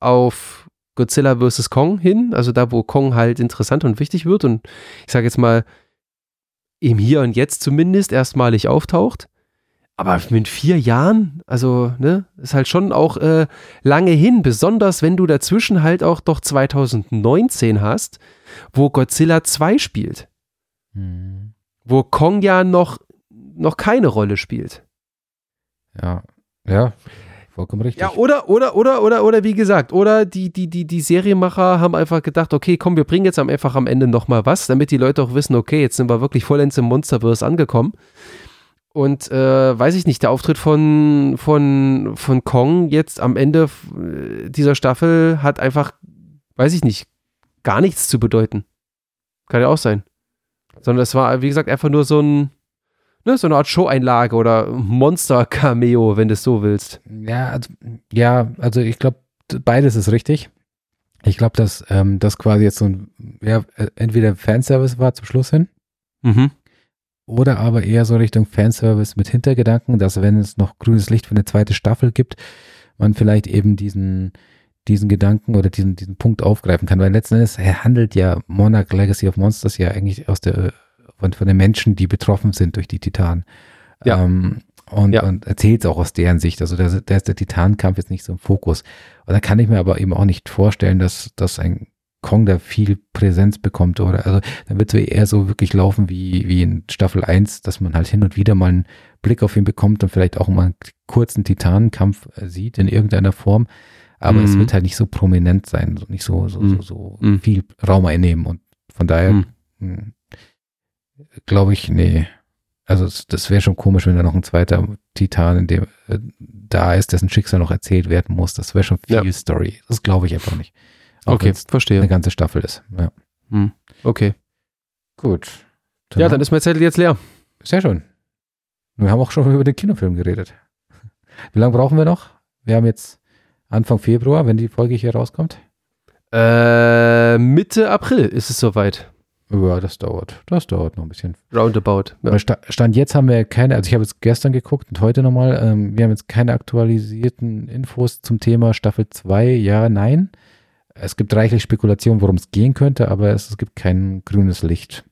auf Godzilla vs. Kong hin, also da, wo Kong halt interessant und wichtig wird und ich sage jetzt mal, im Hier und Jetzt zumindest erstmalig auftaucht. Aber mit vier Jahren, also, ne, ist halt schon auch äh, lange hin, besonders wenn du dazwischen halt auch doch 2019 hast, wo Godzilla 2 spielt. Mhm. Wo Kong ja noch, noch keine Rolle spielt. Ja, ja, vollkommen richtig. Ja, oder, oder, oder, oder, oder wie gesagt, oder die, die, die, die Serienmacher haben einfach gedacht, okay, komm, wir bringen jetzt einfach am Ende nochmal was, damit die Leute auch wissen, okay, jetzt sind wir wirklich vollends im Monsterverse angekommen. Und äh, weiß ich nicht, der Auftritt von, von, von Kong jetzt am Ende dieser Staffel hat einfach, weiß ich nicht, gar nichts zu bedeuten. Kann ja auch sein. Sondern es war, wie gesagt, einfach nur so ein, ne, so eine Art Show-Einlage oder Monster-Cameo, wenn du es so willst. Ja, also, ja, also ich glaube, beides ist richtig. Ich glaube, dass ähm, das quasi jetzt so ein, ja, äh, entweder Fanservice war zum Schluss hin. Mhm. Oder aber eher so Richtung Fanservice mit Hintergedanken, dass wenn es noch grünes Licht für eine zweite Staffel gibt, man vielleicht eben diesen, diesen Gedanken oder diesen, diesen Punkt aufgreifen kann. Weil letzten Endes handelt ja Monarch Legacy of Monsters ja eigentlich aus der von, von den Menschen, die betroffen sind durch die Titanen. Ja. Ähm, und, ja. und erzählt es auch aus deren Sicht. Also da, da ist der Titankampf jetzt nicht so im Fokus. Und da kann ich mir aber eben auch nicht vorstellen, dass, dass ein Kong da viel Präsenz bekommt oder also dann wird es eher so wirklich laufen wie, wie in Staffel 1, dass man halt hin und wieder mal einen Blick auf ihn bekommt und vielleicht auch mal einen kurzen Titanenkampf äh, sieht in irgendeiner Form. Aber mhm. es wird halt nicht so prominent sein, nicht so, so, mhm. so, so mhm. viel Raum einnehmen. Und von daher mhm. Glaube ich, nee. Also das wäre schon komisch, wenn da noch ein zweiter Titan in dem äh, da ist, dessen Schicksal noch erzählt werden muss. Das wäre schon viel ja. Story. Das glaube ich einfach nicht. Auch okay, verstehe. Eine ganze Staffel ist. Ja. Hm. Okay. Gut. Dann ja, dann ist mein Zettel jetzt leer. Sehr schön. Wir haben auch schon über den Kinofilm geredet. [laughs] Wie lange brauchen wir noch? Wir haben jetzt Anfang Februar, wenn die Folge hier rauskommt. Äh, Mitte April ist es soweit. Ja, das dauert. Das dauert noch ein bisschen. Roundabout. Ja. Stand jetzt haben wir keine, also ich habe jetzt gestern geguckt und heute nochmal, ähm, wir haben jetzt keine aktualisierten Infos zum Thema Staffel 2, ja, nein. Es gibt reichlich Spekulationen, worum es gehen könnte, aber es, es gibt kein grünes Licht.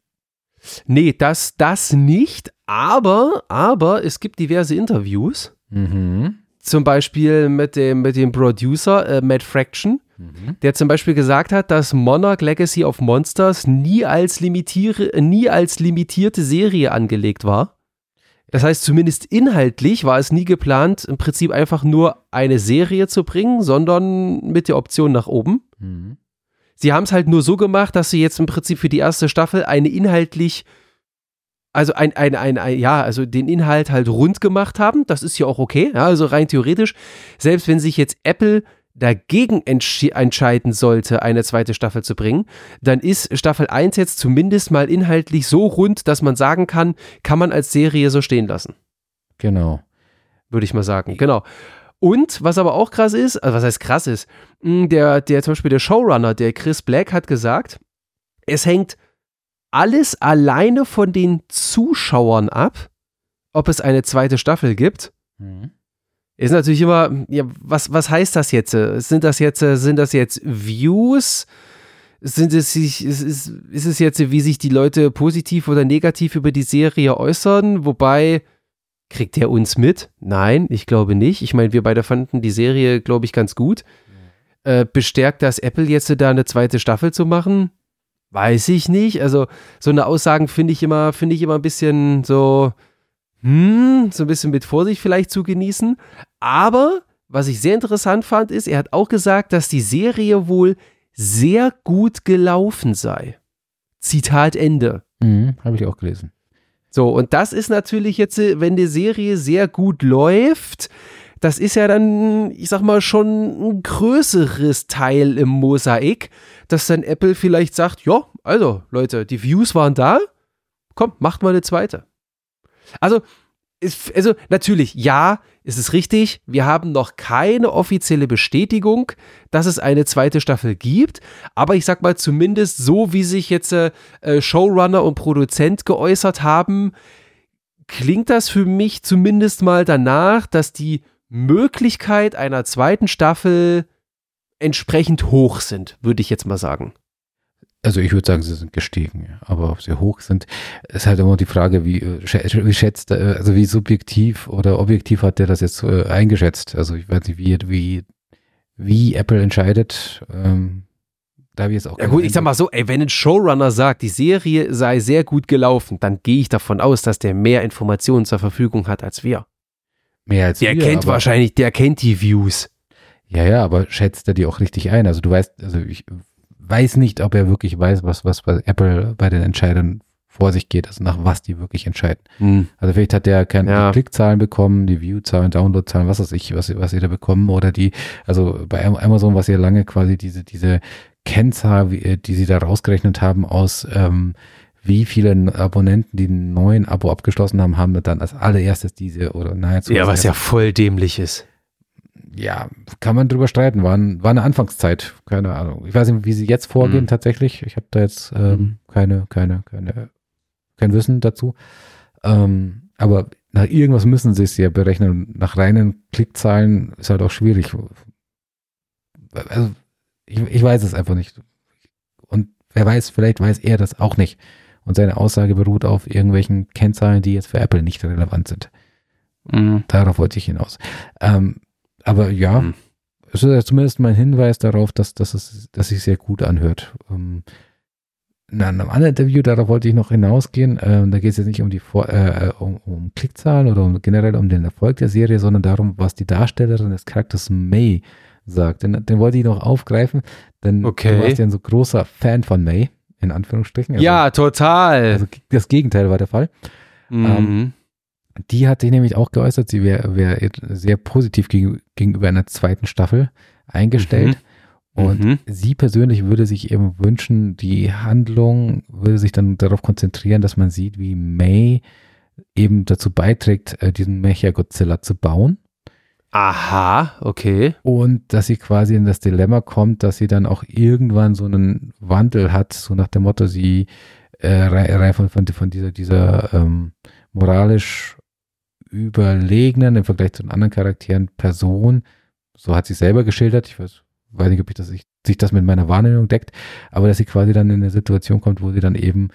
Nee, das, das nicht, aber, aber es gibt diverse Interviews. Mhm. Zum Beispiel mit dem, mit dem Producer äh, Matt Fraction Mhm. der zum Beispiel gesagt hat, dass Monarch Legacy of Monsters nie als, limitiere, nie als limitierte Serie angelegt war. Das heißt, zumindest inhaltlich war es nie geplant, im Prinzip einfach nur eine Serie zu bringen, sondern mit der Option nach oben. Mhm. Sie haben es halt nur so gemacht, dass sie jetzt im Prinzip für die erste Staffel eine inhaltlich, also ein, ein, ein, ein, ja, also den Inhalt halt rund gemacht haben. Das ist ja auch okay. Ja, also rein theoretisch, selbst wenn sich jetzt Apple dagegen entscheiden sollte, eine zweite Staffel zu bringen, dann ist Staffel 1 jetzt zumindest mal inhaltlich so rund, dass man sagen kann, kann man als Serie so stehen lassen. Genau. Würde ich mal sagen, genau. Und was aber auch krass ist, also was heißt krass ist, hm, der, der zum Beispiel der Showrunner, der Chris Black, hat gesagt, es hängt alles alleine von den Zuschauern ab, ob es eine zweite Staffel gibt. Mhm. Ist natürlich immer, ja, was, was heißt das jetzt? Sind das jetzt, sind das jetzt Views? Sind es sich, ist, ist, ist es jetzt, wie sich die Leute positiv oder negativ über die Serie äußern? Wobei, kriegt er uns mit? Nein, ich glaube nicht. Ich meine, wir beide fanden die Serie, glaube ich, ganz gut. Äh, bestärkt das Apple jetzt da eine zweite Staffel zu machen? Weiß ich nicht. Also, so eine Aussagen finde ich immer, finde ich immer ein bisschen so, hm, so ein bisschen mit Vorsicht vielleicht zu genießen. Aber was ich sehr interessant fand, ist, er hat auch gesagt, dass die Serie wohl sehr gut gelaufen sei. Zitat Ende. Mhm, Habe ich auch gelesen. So, und das ist natürlich jetzt, äh, wenn die Serie sehr gut läuft, das ist ja dann, ich sag mal, schon ein größeres Teil im Mosaik, dass dann Apple vielleicht sagt, ja, also Leute, die Views waren da, komm, macht mal eine zweite. Also, ist, also natürlich, ja, ist es richtig, wir haben noch keine offizielle Bestätigung, dass es eine zweite Staffel gibt, aber ich sag mal zumindest so, wie sich jetzt äh, äh, Showrunner und Produzent geäußert haben, klingt das für mich zumindest mal danach, dass die Möglichkeit einer zweiten Staffel entsprechend hoch sind, würde ich jetzt mal sagen. Also ich würde sagen, sie sind gestiegen, aber ob sie hoch sind, ist halt immer die Frage, wie, äh, wie schätzt, äh, also wie subjektiv oder objektiv hat der das jetzt äh, eingeschätzt? Also ich weiß nicht, wie, wie, wie Apple entscheidet. Ähm, da wir es auch ja gut, ich sag mal so, ey, wenn ein Showrunner sagt, die Serie sei sehr gut gelaufen, dann gehe ich davon aus, dass der mehr Informationen zur Verfügung hat als wir. Mehr als der wir, kennt aber, wahrscheinlich, der kennt die Views. Ja, ja, aber schätzt er die auch richtig ein? Also du weißt, also ich weiß nicht, ob er wirklich weiß, was, was bei Apple bei den Entscheidern vor sich geht, also nach was die wirklich entscheiden. Hm. Also vielleicht hat der keine Ja. Klickzahlen bekommen, die Viewzahlen, Downloadzahlen, was weiß ich, was, was sie da bekommen oder die, also bei Am- Amazon war es ja lange quasi diese, diese Kennzahl, äh, die sie da rausgerechnet haben aus, ähm, wie viele Abonnenten, die einen neuen Abo abgeschlossen haben, haben dann als allererstes diese oder nahezu. Ja, was ja voll dämlich ist. Ja, kann man drüber streiten. War, ein, war eine Anfangszeit, keine Ahnung. Ich weiß nicht, wie sie jetzt vorgehen Mhm. tatsächlich. Ich habe da jetzt ähm, Mhm. keine, keine, keine, kein Wissen dazu. Ähm, aber nach irgendwas müssen sie es ja berechnen. Nach reinen Klickzahlen ist halt auch schwierig. Also ich, ich weiß es einfach nicht. Und wer weiß, vielleicht weiß er das auch nicht. Und seine Aussage beruht auf irgendwelchen Kennzahlen, die jetzt für Apple nicht relevant sind. Mhm. Darauf wollte ich hinaus. Ähm, aber ja, Hm. es ist ja zumindest mal ein Hinweis darauf, dass, dass, es, dass sich sehr gut anhört. Ähm, in einem anderen Interview, darauf wollte ich noch hinausgehen, ähm, da geht es jetzt nicht um die Vor äh, um, um Klickzahlen oder um, generell um den Erfolg der Serie, sondern darum, was die Darstellerin des Charakters May sagt. Den, den wollte ich noch aufgreifen, denn Okay. du warst ja ein so großer Fan von May, in Anführungsstrichen. Also, ja, total. Also das Gegenteil war der Fall. mhm. Die hat sich nämlich auch geäußert, sie wäre wär sehr positiv gegen, gegenüber einer zweiten Staffel eingestellt. Und Mhm. sie persönlich würde sich eben wünschen, die Handlung würde sich dann darauf konzentrieren, dass man sieht, wie May eben dazu beiträgt, äh, diesen Mecha-Godzilla zu bauen. Aha, okay. Und dass sie quasi in das Dilemma kommt, dass sie dann auch irgendwann so einen Wandel hat, so nach dem Motto, sie äh, rein von, von dieser, dieser ähm, moralisch überlegenen im Vergleich zu den anderen Charakteren Person, so hat sie selber geschildert, ich weiß, weiß nicht, ob ich das, ich, sich das mit meiner Wahrnehmung deckt, aber dass sie quasi dann in eine Situation kommt, wo sie dann eben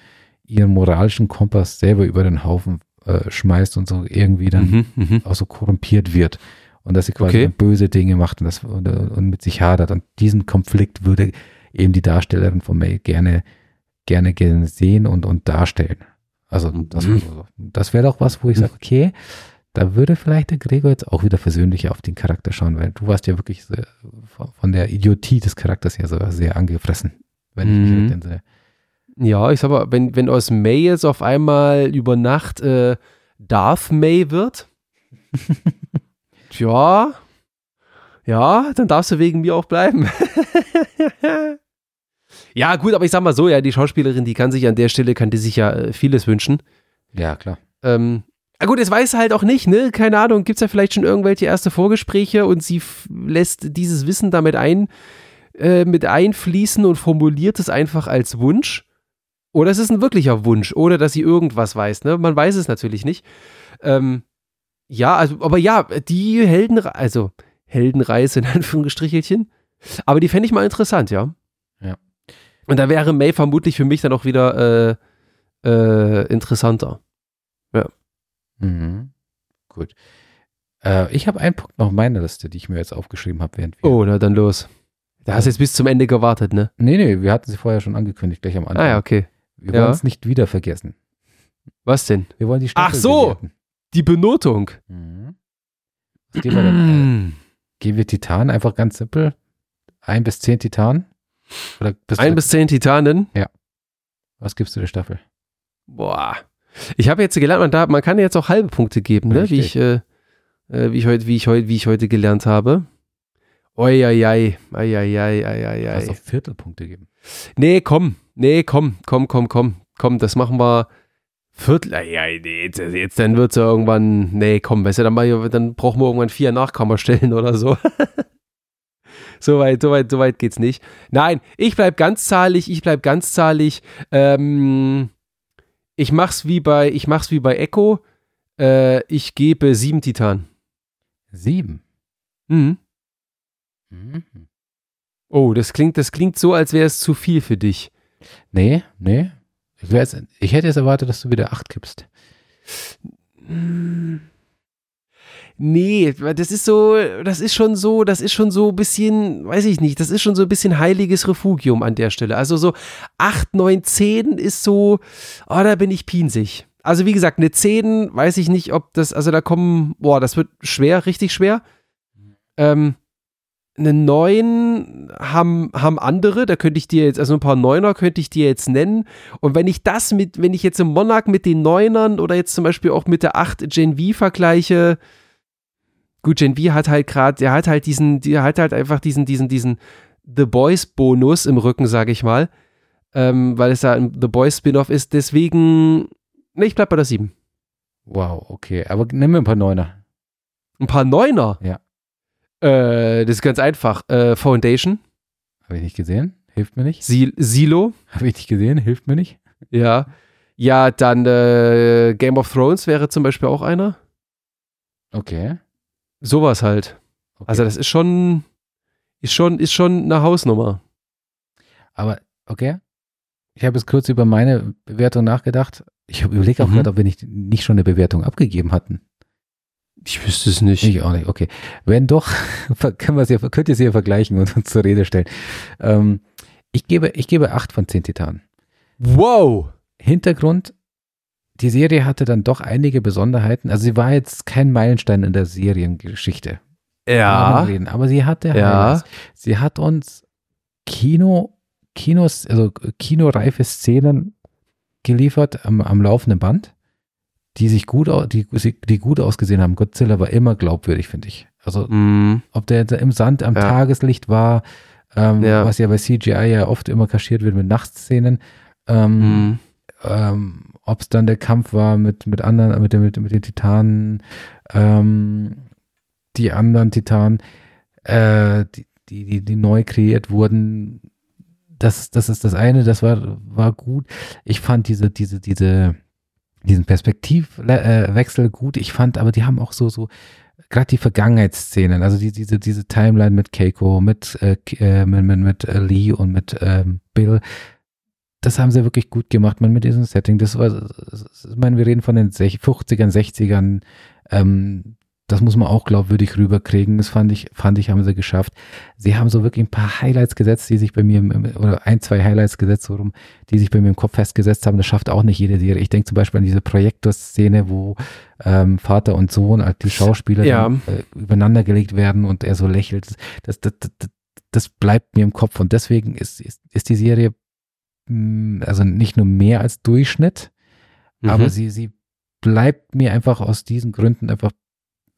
ihren moralischen Kompass selber über den Haufen äh, schmeißt und so irgendwie dann Mhm, mhm. auch so korrumpiert wird und dass sie quasi Okay. böse Dinge macht und, das, und, und mit sich hadert. Und diesen Konflikt würde eben die Darstellerin von May gerne, gerne, gerne sehen und, und darstellen. Also das, Mhm. das wäre doch was, wo ich sage, okay, da würde vielleicht der Gregor jetzt auch wieder versöhnlicher auf den Charakter schauen, weil du warst ja wirklich sehr, von der Idiotie des Charakters her so sehr angefressen, wenn ich mich Mhm. recht entsinne. Ja, ich sag mal, wenn, wenn aus May jetzt auf einmal über Nacht äh, Darth May wird, [laughs] tja, ja, dann darfst du wegen mir auch bleiben. [laughs] ja, gut, aber ich sag mal so, ja, die Schauspielerin, die kann sich an der Stelle, kann die sich ja äh, vieles wünschen. Ja, klar. Ähm, ah gut, das weiß sie halt auch nicht, ne? Keine Ahnung, gibt es ja vielleicht schon irgendwelche erste Vorgespräche und sie lässt dieses Wissen damit ein, äh, mit einfließen und formuliert es einfach als Wunsch. Oder es ist ein wirklicher Wunsch, oder dass sie irgendwas weiß, ne? Man weiß es natürlich nicht. Ähm, Ja, also, aber ja, die Heldenreise, also Heldenreise in [laughs] Anführungsstrichelchen. Aber die fände ich mal interessant, ja. Ja. Und da wäre May vermutlich für mich dann auch wieder äh, äh, interessanter. Mhm. Gut. Äh, ich habe einen Punkt noch auf meiner Liste, die ich mir jetzt aufgeschrieben habe, während wir. Oh, na dann los. Da hast du jetzt bis zum Ende gewartet, ne? Nee, nee, wir hatten sie vorher schon angekündigt, gleich am Anfang. Ah ja, okay. Wir Ja. wollen es nicht wieder vergessen. Was denn? Wir wollen die Staffel Ach so! bewerten. Die Benotung. Mhm. Was geben wir denn? [clears throat] Geben wir Titan einfach ganz simpel? Ein bis zehn Titan? Oder bist Ein du, bis zehn Titanen. was gibst du der Staffel? Boah. Ich habe jetzt gelernt, man, darf, man kann jetzt auch halbe Punkte geben, ne? Wie Richtig. ich, äh, äh, wie ich heute, wie ich heute, wie ich heute gelernt habe. Oi, ei, ei, ei, ei, ei, ei, ei, Kannst auch Viertelpunkte geben. Nee, komm, nee, komm, komm, komm, komm, komm, das machen wir Viertel, ei, ei, nee, jetzt, jetzt dann wird's ja irgendwann, nee, komm, weißt du, dann, dann brauchen wir irgendwann vier Nachkammerstellen oder so. [laughs] so weit, so weit, so weit geht's nicht. Nein, ich bleib ganzzahlig, ich bleib ganzzahlig. Ähm, ich mach's wie bei, ich mach's wie bei Echo. Äh, ich gebe sieben Titan. Sieben. Mhm. Mhm. Oh, das klingt, das klingt so, als wäre es zu viel für dich. Nee, nee. Ich, ich hätte jetzt erwartet, dass du wieder acht gibst. Nee, das ist so, das ist schon so, das ist schon so ein bisschen, weiß ich nicht, das ist schon so ein bisschen heiliges Refugium an der Stelle. Also so 8, 9, 10 ist so, oh, da bin ich pinsig. Also wie gesagt, eine 10, weiß ich nicht, ob das, also da kommen, boah, das wird schwer, richtig schwer. Ähm, eine 9 haben, haben andere, da könnte ich dir jetzt, also ein paar Neuner könnte ich dir jetzt nennen. Und wenn ich das mit, wenn ich jetzt im Monarch mit den Neunern oder jetzt zum Beispiel auch mit der 8 Gen V vergleiche, gut, Gen V hat halt gerade, der hat halt diesen, der hat halt einfach diesen, diesen, diesen The Boys Bonus im Rücken, sage ich mal, ähm, weil es da ein The Boys Spin-off ist. Deswegen, ne, ich bleib bei der 7. Wow, okay. Aber nimm mir ein paar Neuner. Ein paar Neuner? Ja. Äh, das ist ganz einfach. Äh, Foundation, Habe ich nicht gesehen? Hilft mir nicht? Sil Silo, Habe ich nicht gesehen? Hilft mir nicht? ja. Ja, dann äh, Game of Thrones wäre zum Beispiel auch einer. Okay. Sowas halt. okay. Also das ist schon, ist schon, ist schon eine Hausnummer. Aber, okay. Ich habe jetzt kurz über meine Bewertung nachgedacht. Ich habe überlegt auch Mhm. gerade, ob wir nicht, nicht schon eine Bewertung abgegeben hatten. Ich wüsste es nicht. Ich auch nicht, okay. Wenn doch, [laughs] können wir es ja, könnt ihr sie ja vergleichen und uns zur Rede stellen. Ähm, ich, gebe, ich gebe acht von zehn Titanen. Wow! Hintergrund, die Serie hatte dann doch einige Besonderheiten. Also sie war jetzt kein Meilenstein in der Seriengeschichte. Ja. Reden. Aber sie hatte Ja. Highlights. Sie hat uns Kino, Kinos, also kinoreife Szenen geliefert am, am laufenden Band, die sich gut, die, die gut ausgesehen haben. Godzilla war immer glaubwürdig, finde ich. Also Mm, ob der im Sand am Ja. Tageslicht war, ähm, Ja. was ja bei CGI ja oft immer kaschiert wird mit Nachtszenen. Ähm, mm. ähm, ob es dann der Kampf war mit, mit anderen, mit, den- mit, mit den Titanen, ähm, die anderen Titanen, äh, die, die, die, die neu kreiert wurden. Das, das ist das eine, das war, war gut. Ich fand diese, diese, diese, diesen Perspektivwechsel gut. Ich fand, aber die haben auch so, so, gerade die Vergangenheitsszenen, also die, diese, diese Timeline mit Keiko, mit, äh, äh, mit, mit, mit äh, Lee und mit ähm, Bill, das haben sie wirklich gut gemacht, man, mit diesem Setting. Das war, ich meine, wir reden von den sech- 50ern, 60ern, ähm, das muss man auch glaubwürdig rüberkriegen. Das fand ich, fand ich, haben sie geschafft. Sie haben so wirklich ein paar Highlights gesetzt, die sich bei mir, oder ein, zwei Highlights gesetzt, so rum, die sich bei mir im Kopf festgesetzt haben. Das schafft auch nicht jede Serie. Ich denke zum Beispiel an diese Projektorszene, wo ähm, Vater und Sohn, als die Schauspieler Ja. dann, äh, übereinander gelegt werden und er so lächelt. Das, das, das, das, bleibt mir im Kopf und deswegen ist, ist, ist die Serie also nicht nur mehr als Durchschnitt, aber Mhm. sie, sie bleibt mir einfach aus diesen Gründen einfach,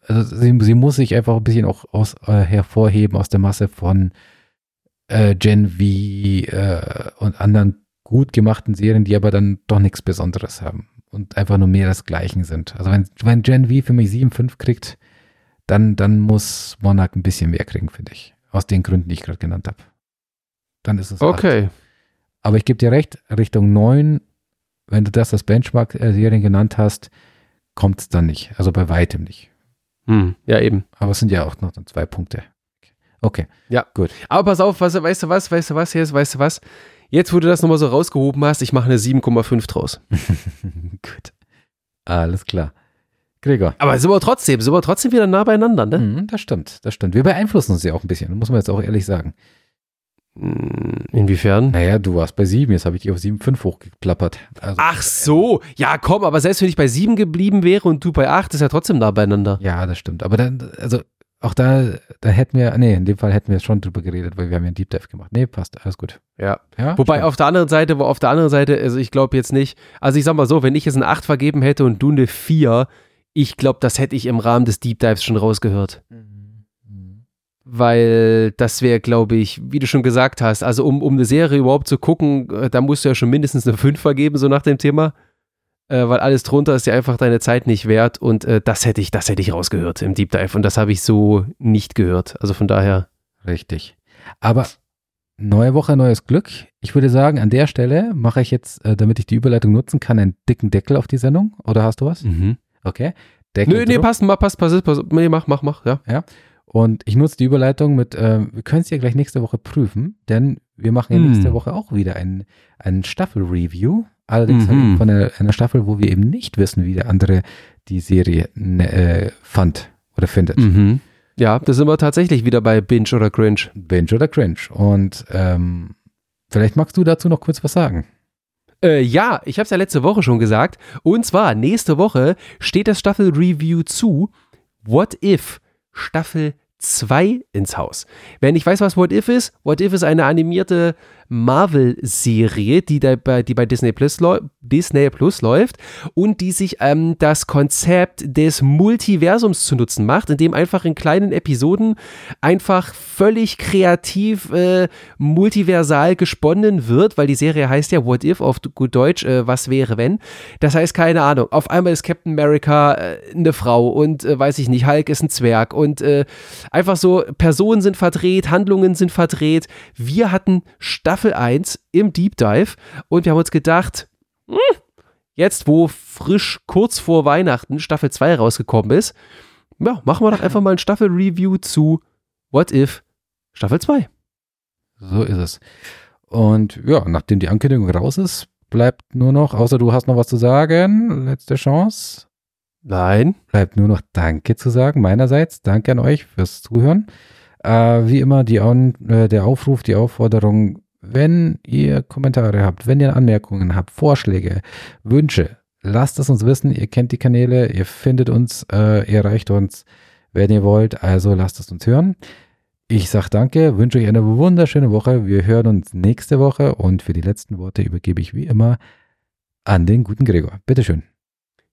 also sie, sie muss sich einfach ein bisschen auch aus, äh, hervorheben aus der Masse von äh, Gen V äh, und anderen gut gemachten Serien, die aber dann doch nichts Besonderes haben und einfach nur mehr das Gleichen sind. Also wenn, wenn Gen V für mich 7,5 kriegt, dann, dann muss Monarch ein bisschen mehr kriegen, finde ich. Aus den Gründen, die ich gerade genannt habe. Dann ist es acht. Okay. Aber ich gebe dir recht, Richtung 9, wenn du das als Benchmark-Serien genannt hast, kommt es dann nicht. Also bei weitem nicht. Hm, ja, eben. Aber es sind ja auch noch zwei Punkte. Okay. Ja. Gut. Aber pass auf, was, weißt du was, weißt du was, jetzt, weißt du was? Jetzt, wo du das nochmal so rausgehoben hast, ich mache eine 7,5 draus. [laughs] Gut. Alles klar. Gregor. Aber sind wir trotzdem, sind wir trotzdem wieder nah beieinander, ne? Mhm, das stimmt, das stimmt. Wir beeinflussen uns ja auch ein bisschen, muss man jetzt auch ehrlich sagen. Hm, Inwiefern? Naja, du warst bei 7, jetzt habe ich dich auf 7,5 hochgeklappert. Also, Ach so, ja komm, aber selbst wenn ich bei 7 geblieben wäre und du bei 8, ist ja trotzdem nah beieinander. Ja, das stimmt. Aber dann, also auch da, da hätten wir, nee, in dem Fall hätten wir schon drüber geredet, weil wir haben ja einen Deep Dive gemacht. Nee, passt, alles gut. Ja. Ja, Wobei stimmt. auf der anderen Seite, wo auf der anderen Seite, also ich glaube jetzt nicht, also ich sag mal so, wenn ich jetzt eine 8 vergeben hätte und du eine 4, ich glaube, das hätte ich im Rahmen des Deep Dives schon rausgehört. Mhm. Weil das wäre, glaube ich, wie du schon gesagt hast, also um, um eine Serie überhaupt zu gucken, äh, da musst du ja schon mindestens eine 5 vergeben, so nach dem Thema. Äh, weil alles drunter ist dir einfach deine Zeit nicht wert und äh, das hätte ich, das hätte ich rausgehört im Deep Dive und das habe ich so nicht gehört. Also von daher. Richtig. Aber neue Woche, neues Glück. Ich würde sagen, an der Stelle mache ich jetzt, äh, damit ich die Überleitung nutzen kann, einen dicken Deckel auf die Sendung. Oder hast du was? Okay. Deckel Nö, nee, drauf. passt, passt, passt, passt. Nee, mach, mach, mach, ja. Und ich nutze die Überleitung mit, äh, wir können es ja gleich nächste Woche prüfen, denn wir machen ja Hm. nächste Woche auch wieder ein, ein Staffel-Review. Allerdings Mhm. von einer, einer Staffel, wo wir eben nicht wissen, wie der andere die Serie ne, äh, fand oder findet. Mhm. Ja, da sind wir tatsächlich wieder bei Binge oder Cringe. Binge oder Cringe. Und ähm, vielleicht magst du dazu noch kurz was sagen. Äh, ja, ich habe es ja letzte Woche schon gesagt. Und zwar, nächste Woche steht das Staffel-Review zu What If Staffel 2 ins Haus. Wer nicht weiß, was What If ist, What If ist eine animierte Marvel-Serie, die, die bei Disney Plus, Disney Plus läuft und die sich ähm, das Konzept des Multiversums zu nutzen macht, indem einfach in kleinen Episoden einfach völlig kreativ äh, multiversal gesponnen wird, weil die Serie heißt ja What If auf gut Deutsch, äh, was wäre wenn. Das heißt, keine Ahnung, auf einmal ist Captain America äh, eine Frau und äh, weiß ich nicht, Hulk ist ein Zwerg und äh, einfach so, Personen sind verdreht, Handlungen sind verdreht. Wir hatten Staffel 1 im Deep Dive und wir haben uns gedacht, hm, jetzt wo frisch kurz vor Weihnachten Staffel 2 rausgekommen ist, ja, machen wir doch einfach mal ein Staffel-Review zu What If Staffel 2. So ist es. Und ja, nachdem die Ankündigung raus ist, bleibt nur noch, außer du hast noch was zu sagen, letzte Chance, Nein. bleibt nur noch Danke zu sagen meinerseits. Danke an euch fürs Zuhören. Äh, wie immer die, äh, der Aufruf, die Aufforderung, wenn ihr Kommentare habt, wenn ihr Anmerkungen habt, Vorschläge, Wünsche, lasst es uns wissen. Ihr kennt die Kanäle, ihr findet uns, äh, ihr erreicht uns, wenn ihr wollt. Also lasst es uns hören. Ich sage danke, wünsche euch eine wunderschöne Woche. Wir hören uns nächste Woche und für die letzten Worte übergebe ich wie immer an den guten Gregor. Bitteschön.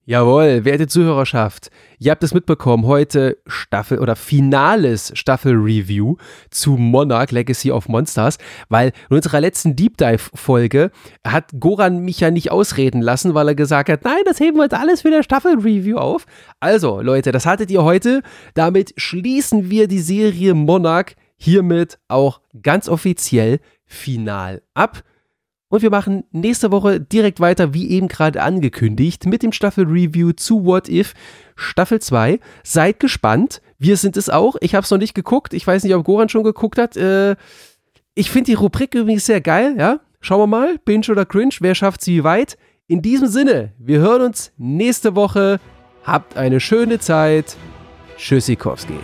Jawohl, werte Zuhörerschaft, ihr habt es mitbekommen, heute Staffel oder finales Staffel-Review zu Monarch Legacy of Monsters, weil in unserer letzten Deep Dive-Folge hat Goran mich ja nicht ausreden lassen, weil er gesagt hat, nein, das heben wir jetzt alles für der Staffel-Review auf. Also, Leute, das hattet ihr heute. Damit schließen wir die Serie Monarch hiermit auch ganz offiziell final ab. Und wir machen nächste Woche direkt weiter, wie eben gerade angekündigt, mit dem Staffel-Review zu What If Staffel 2. Seid gespannt. Wir sind es auch. Ich habe es noch nicht geguckt. Ich weiß nicht, ob Goran schon geguckt hat. Äh, ich finde die Rubrik übrigens sehr geil. Ja? Schauen wir mal. Binge oder Cringe. Wer schafft sie wie weit? In diesem Sinne, wir hören uns nächste Woche. Habt eine schöne Zeit. Tschüssikowski.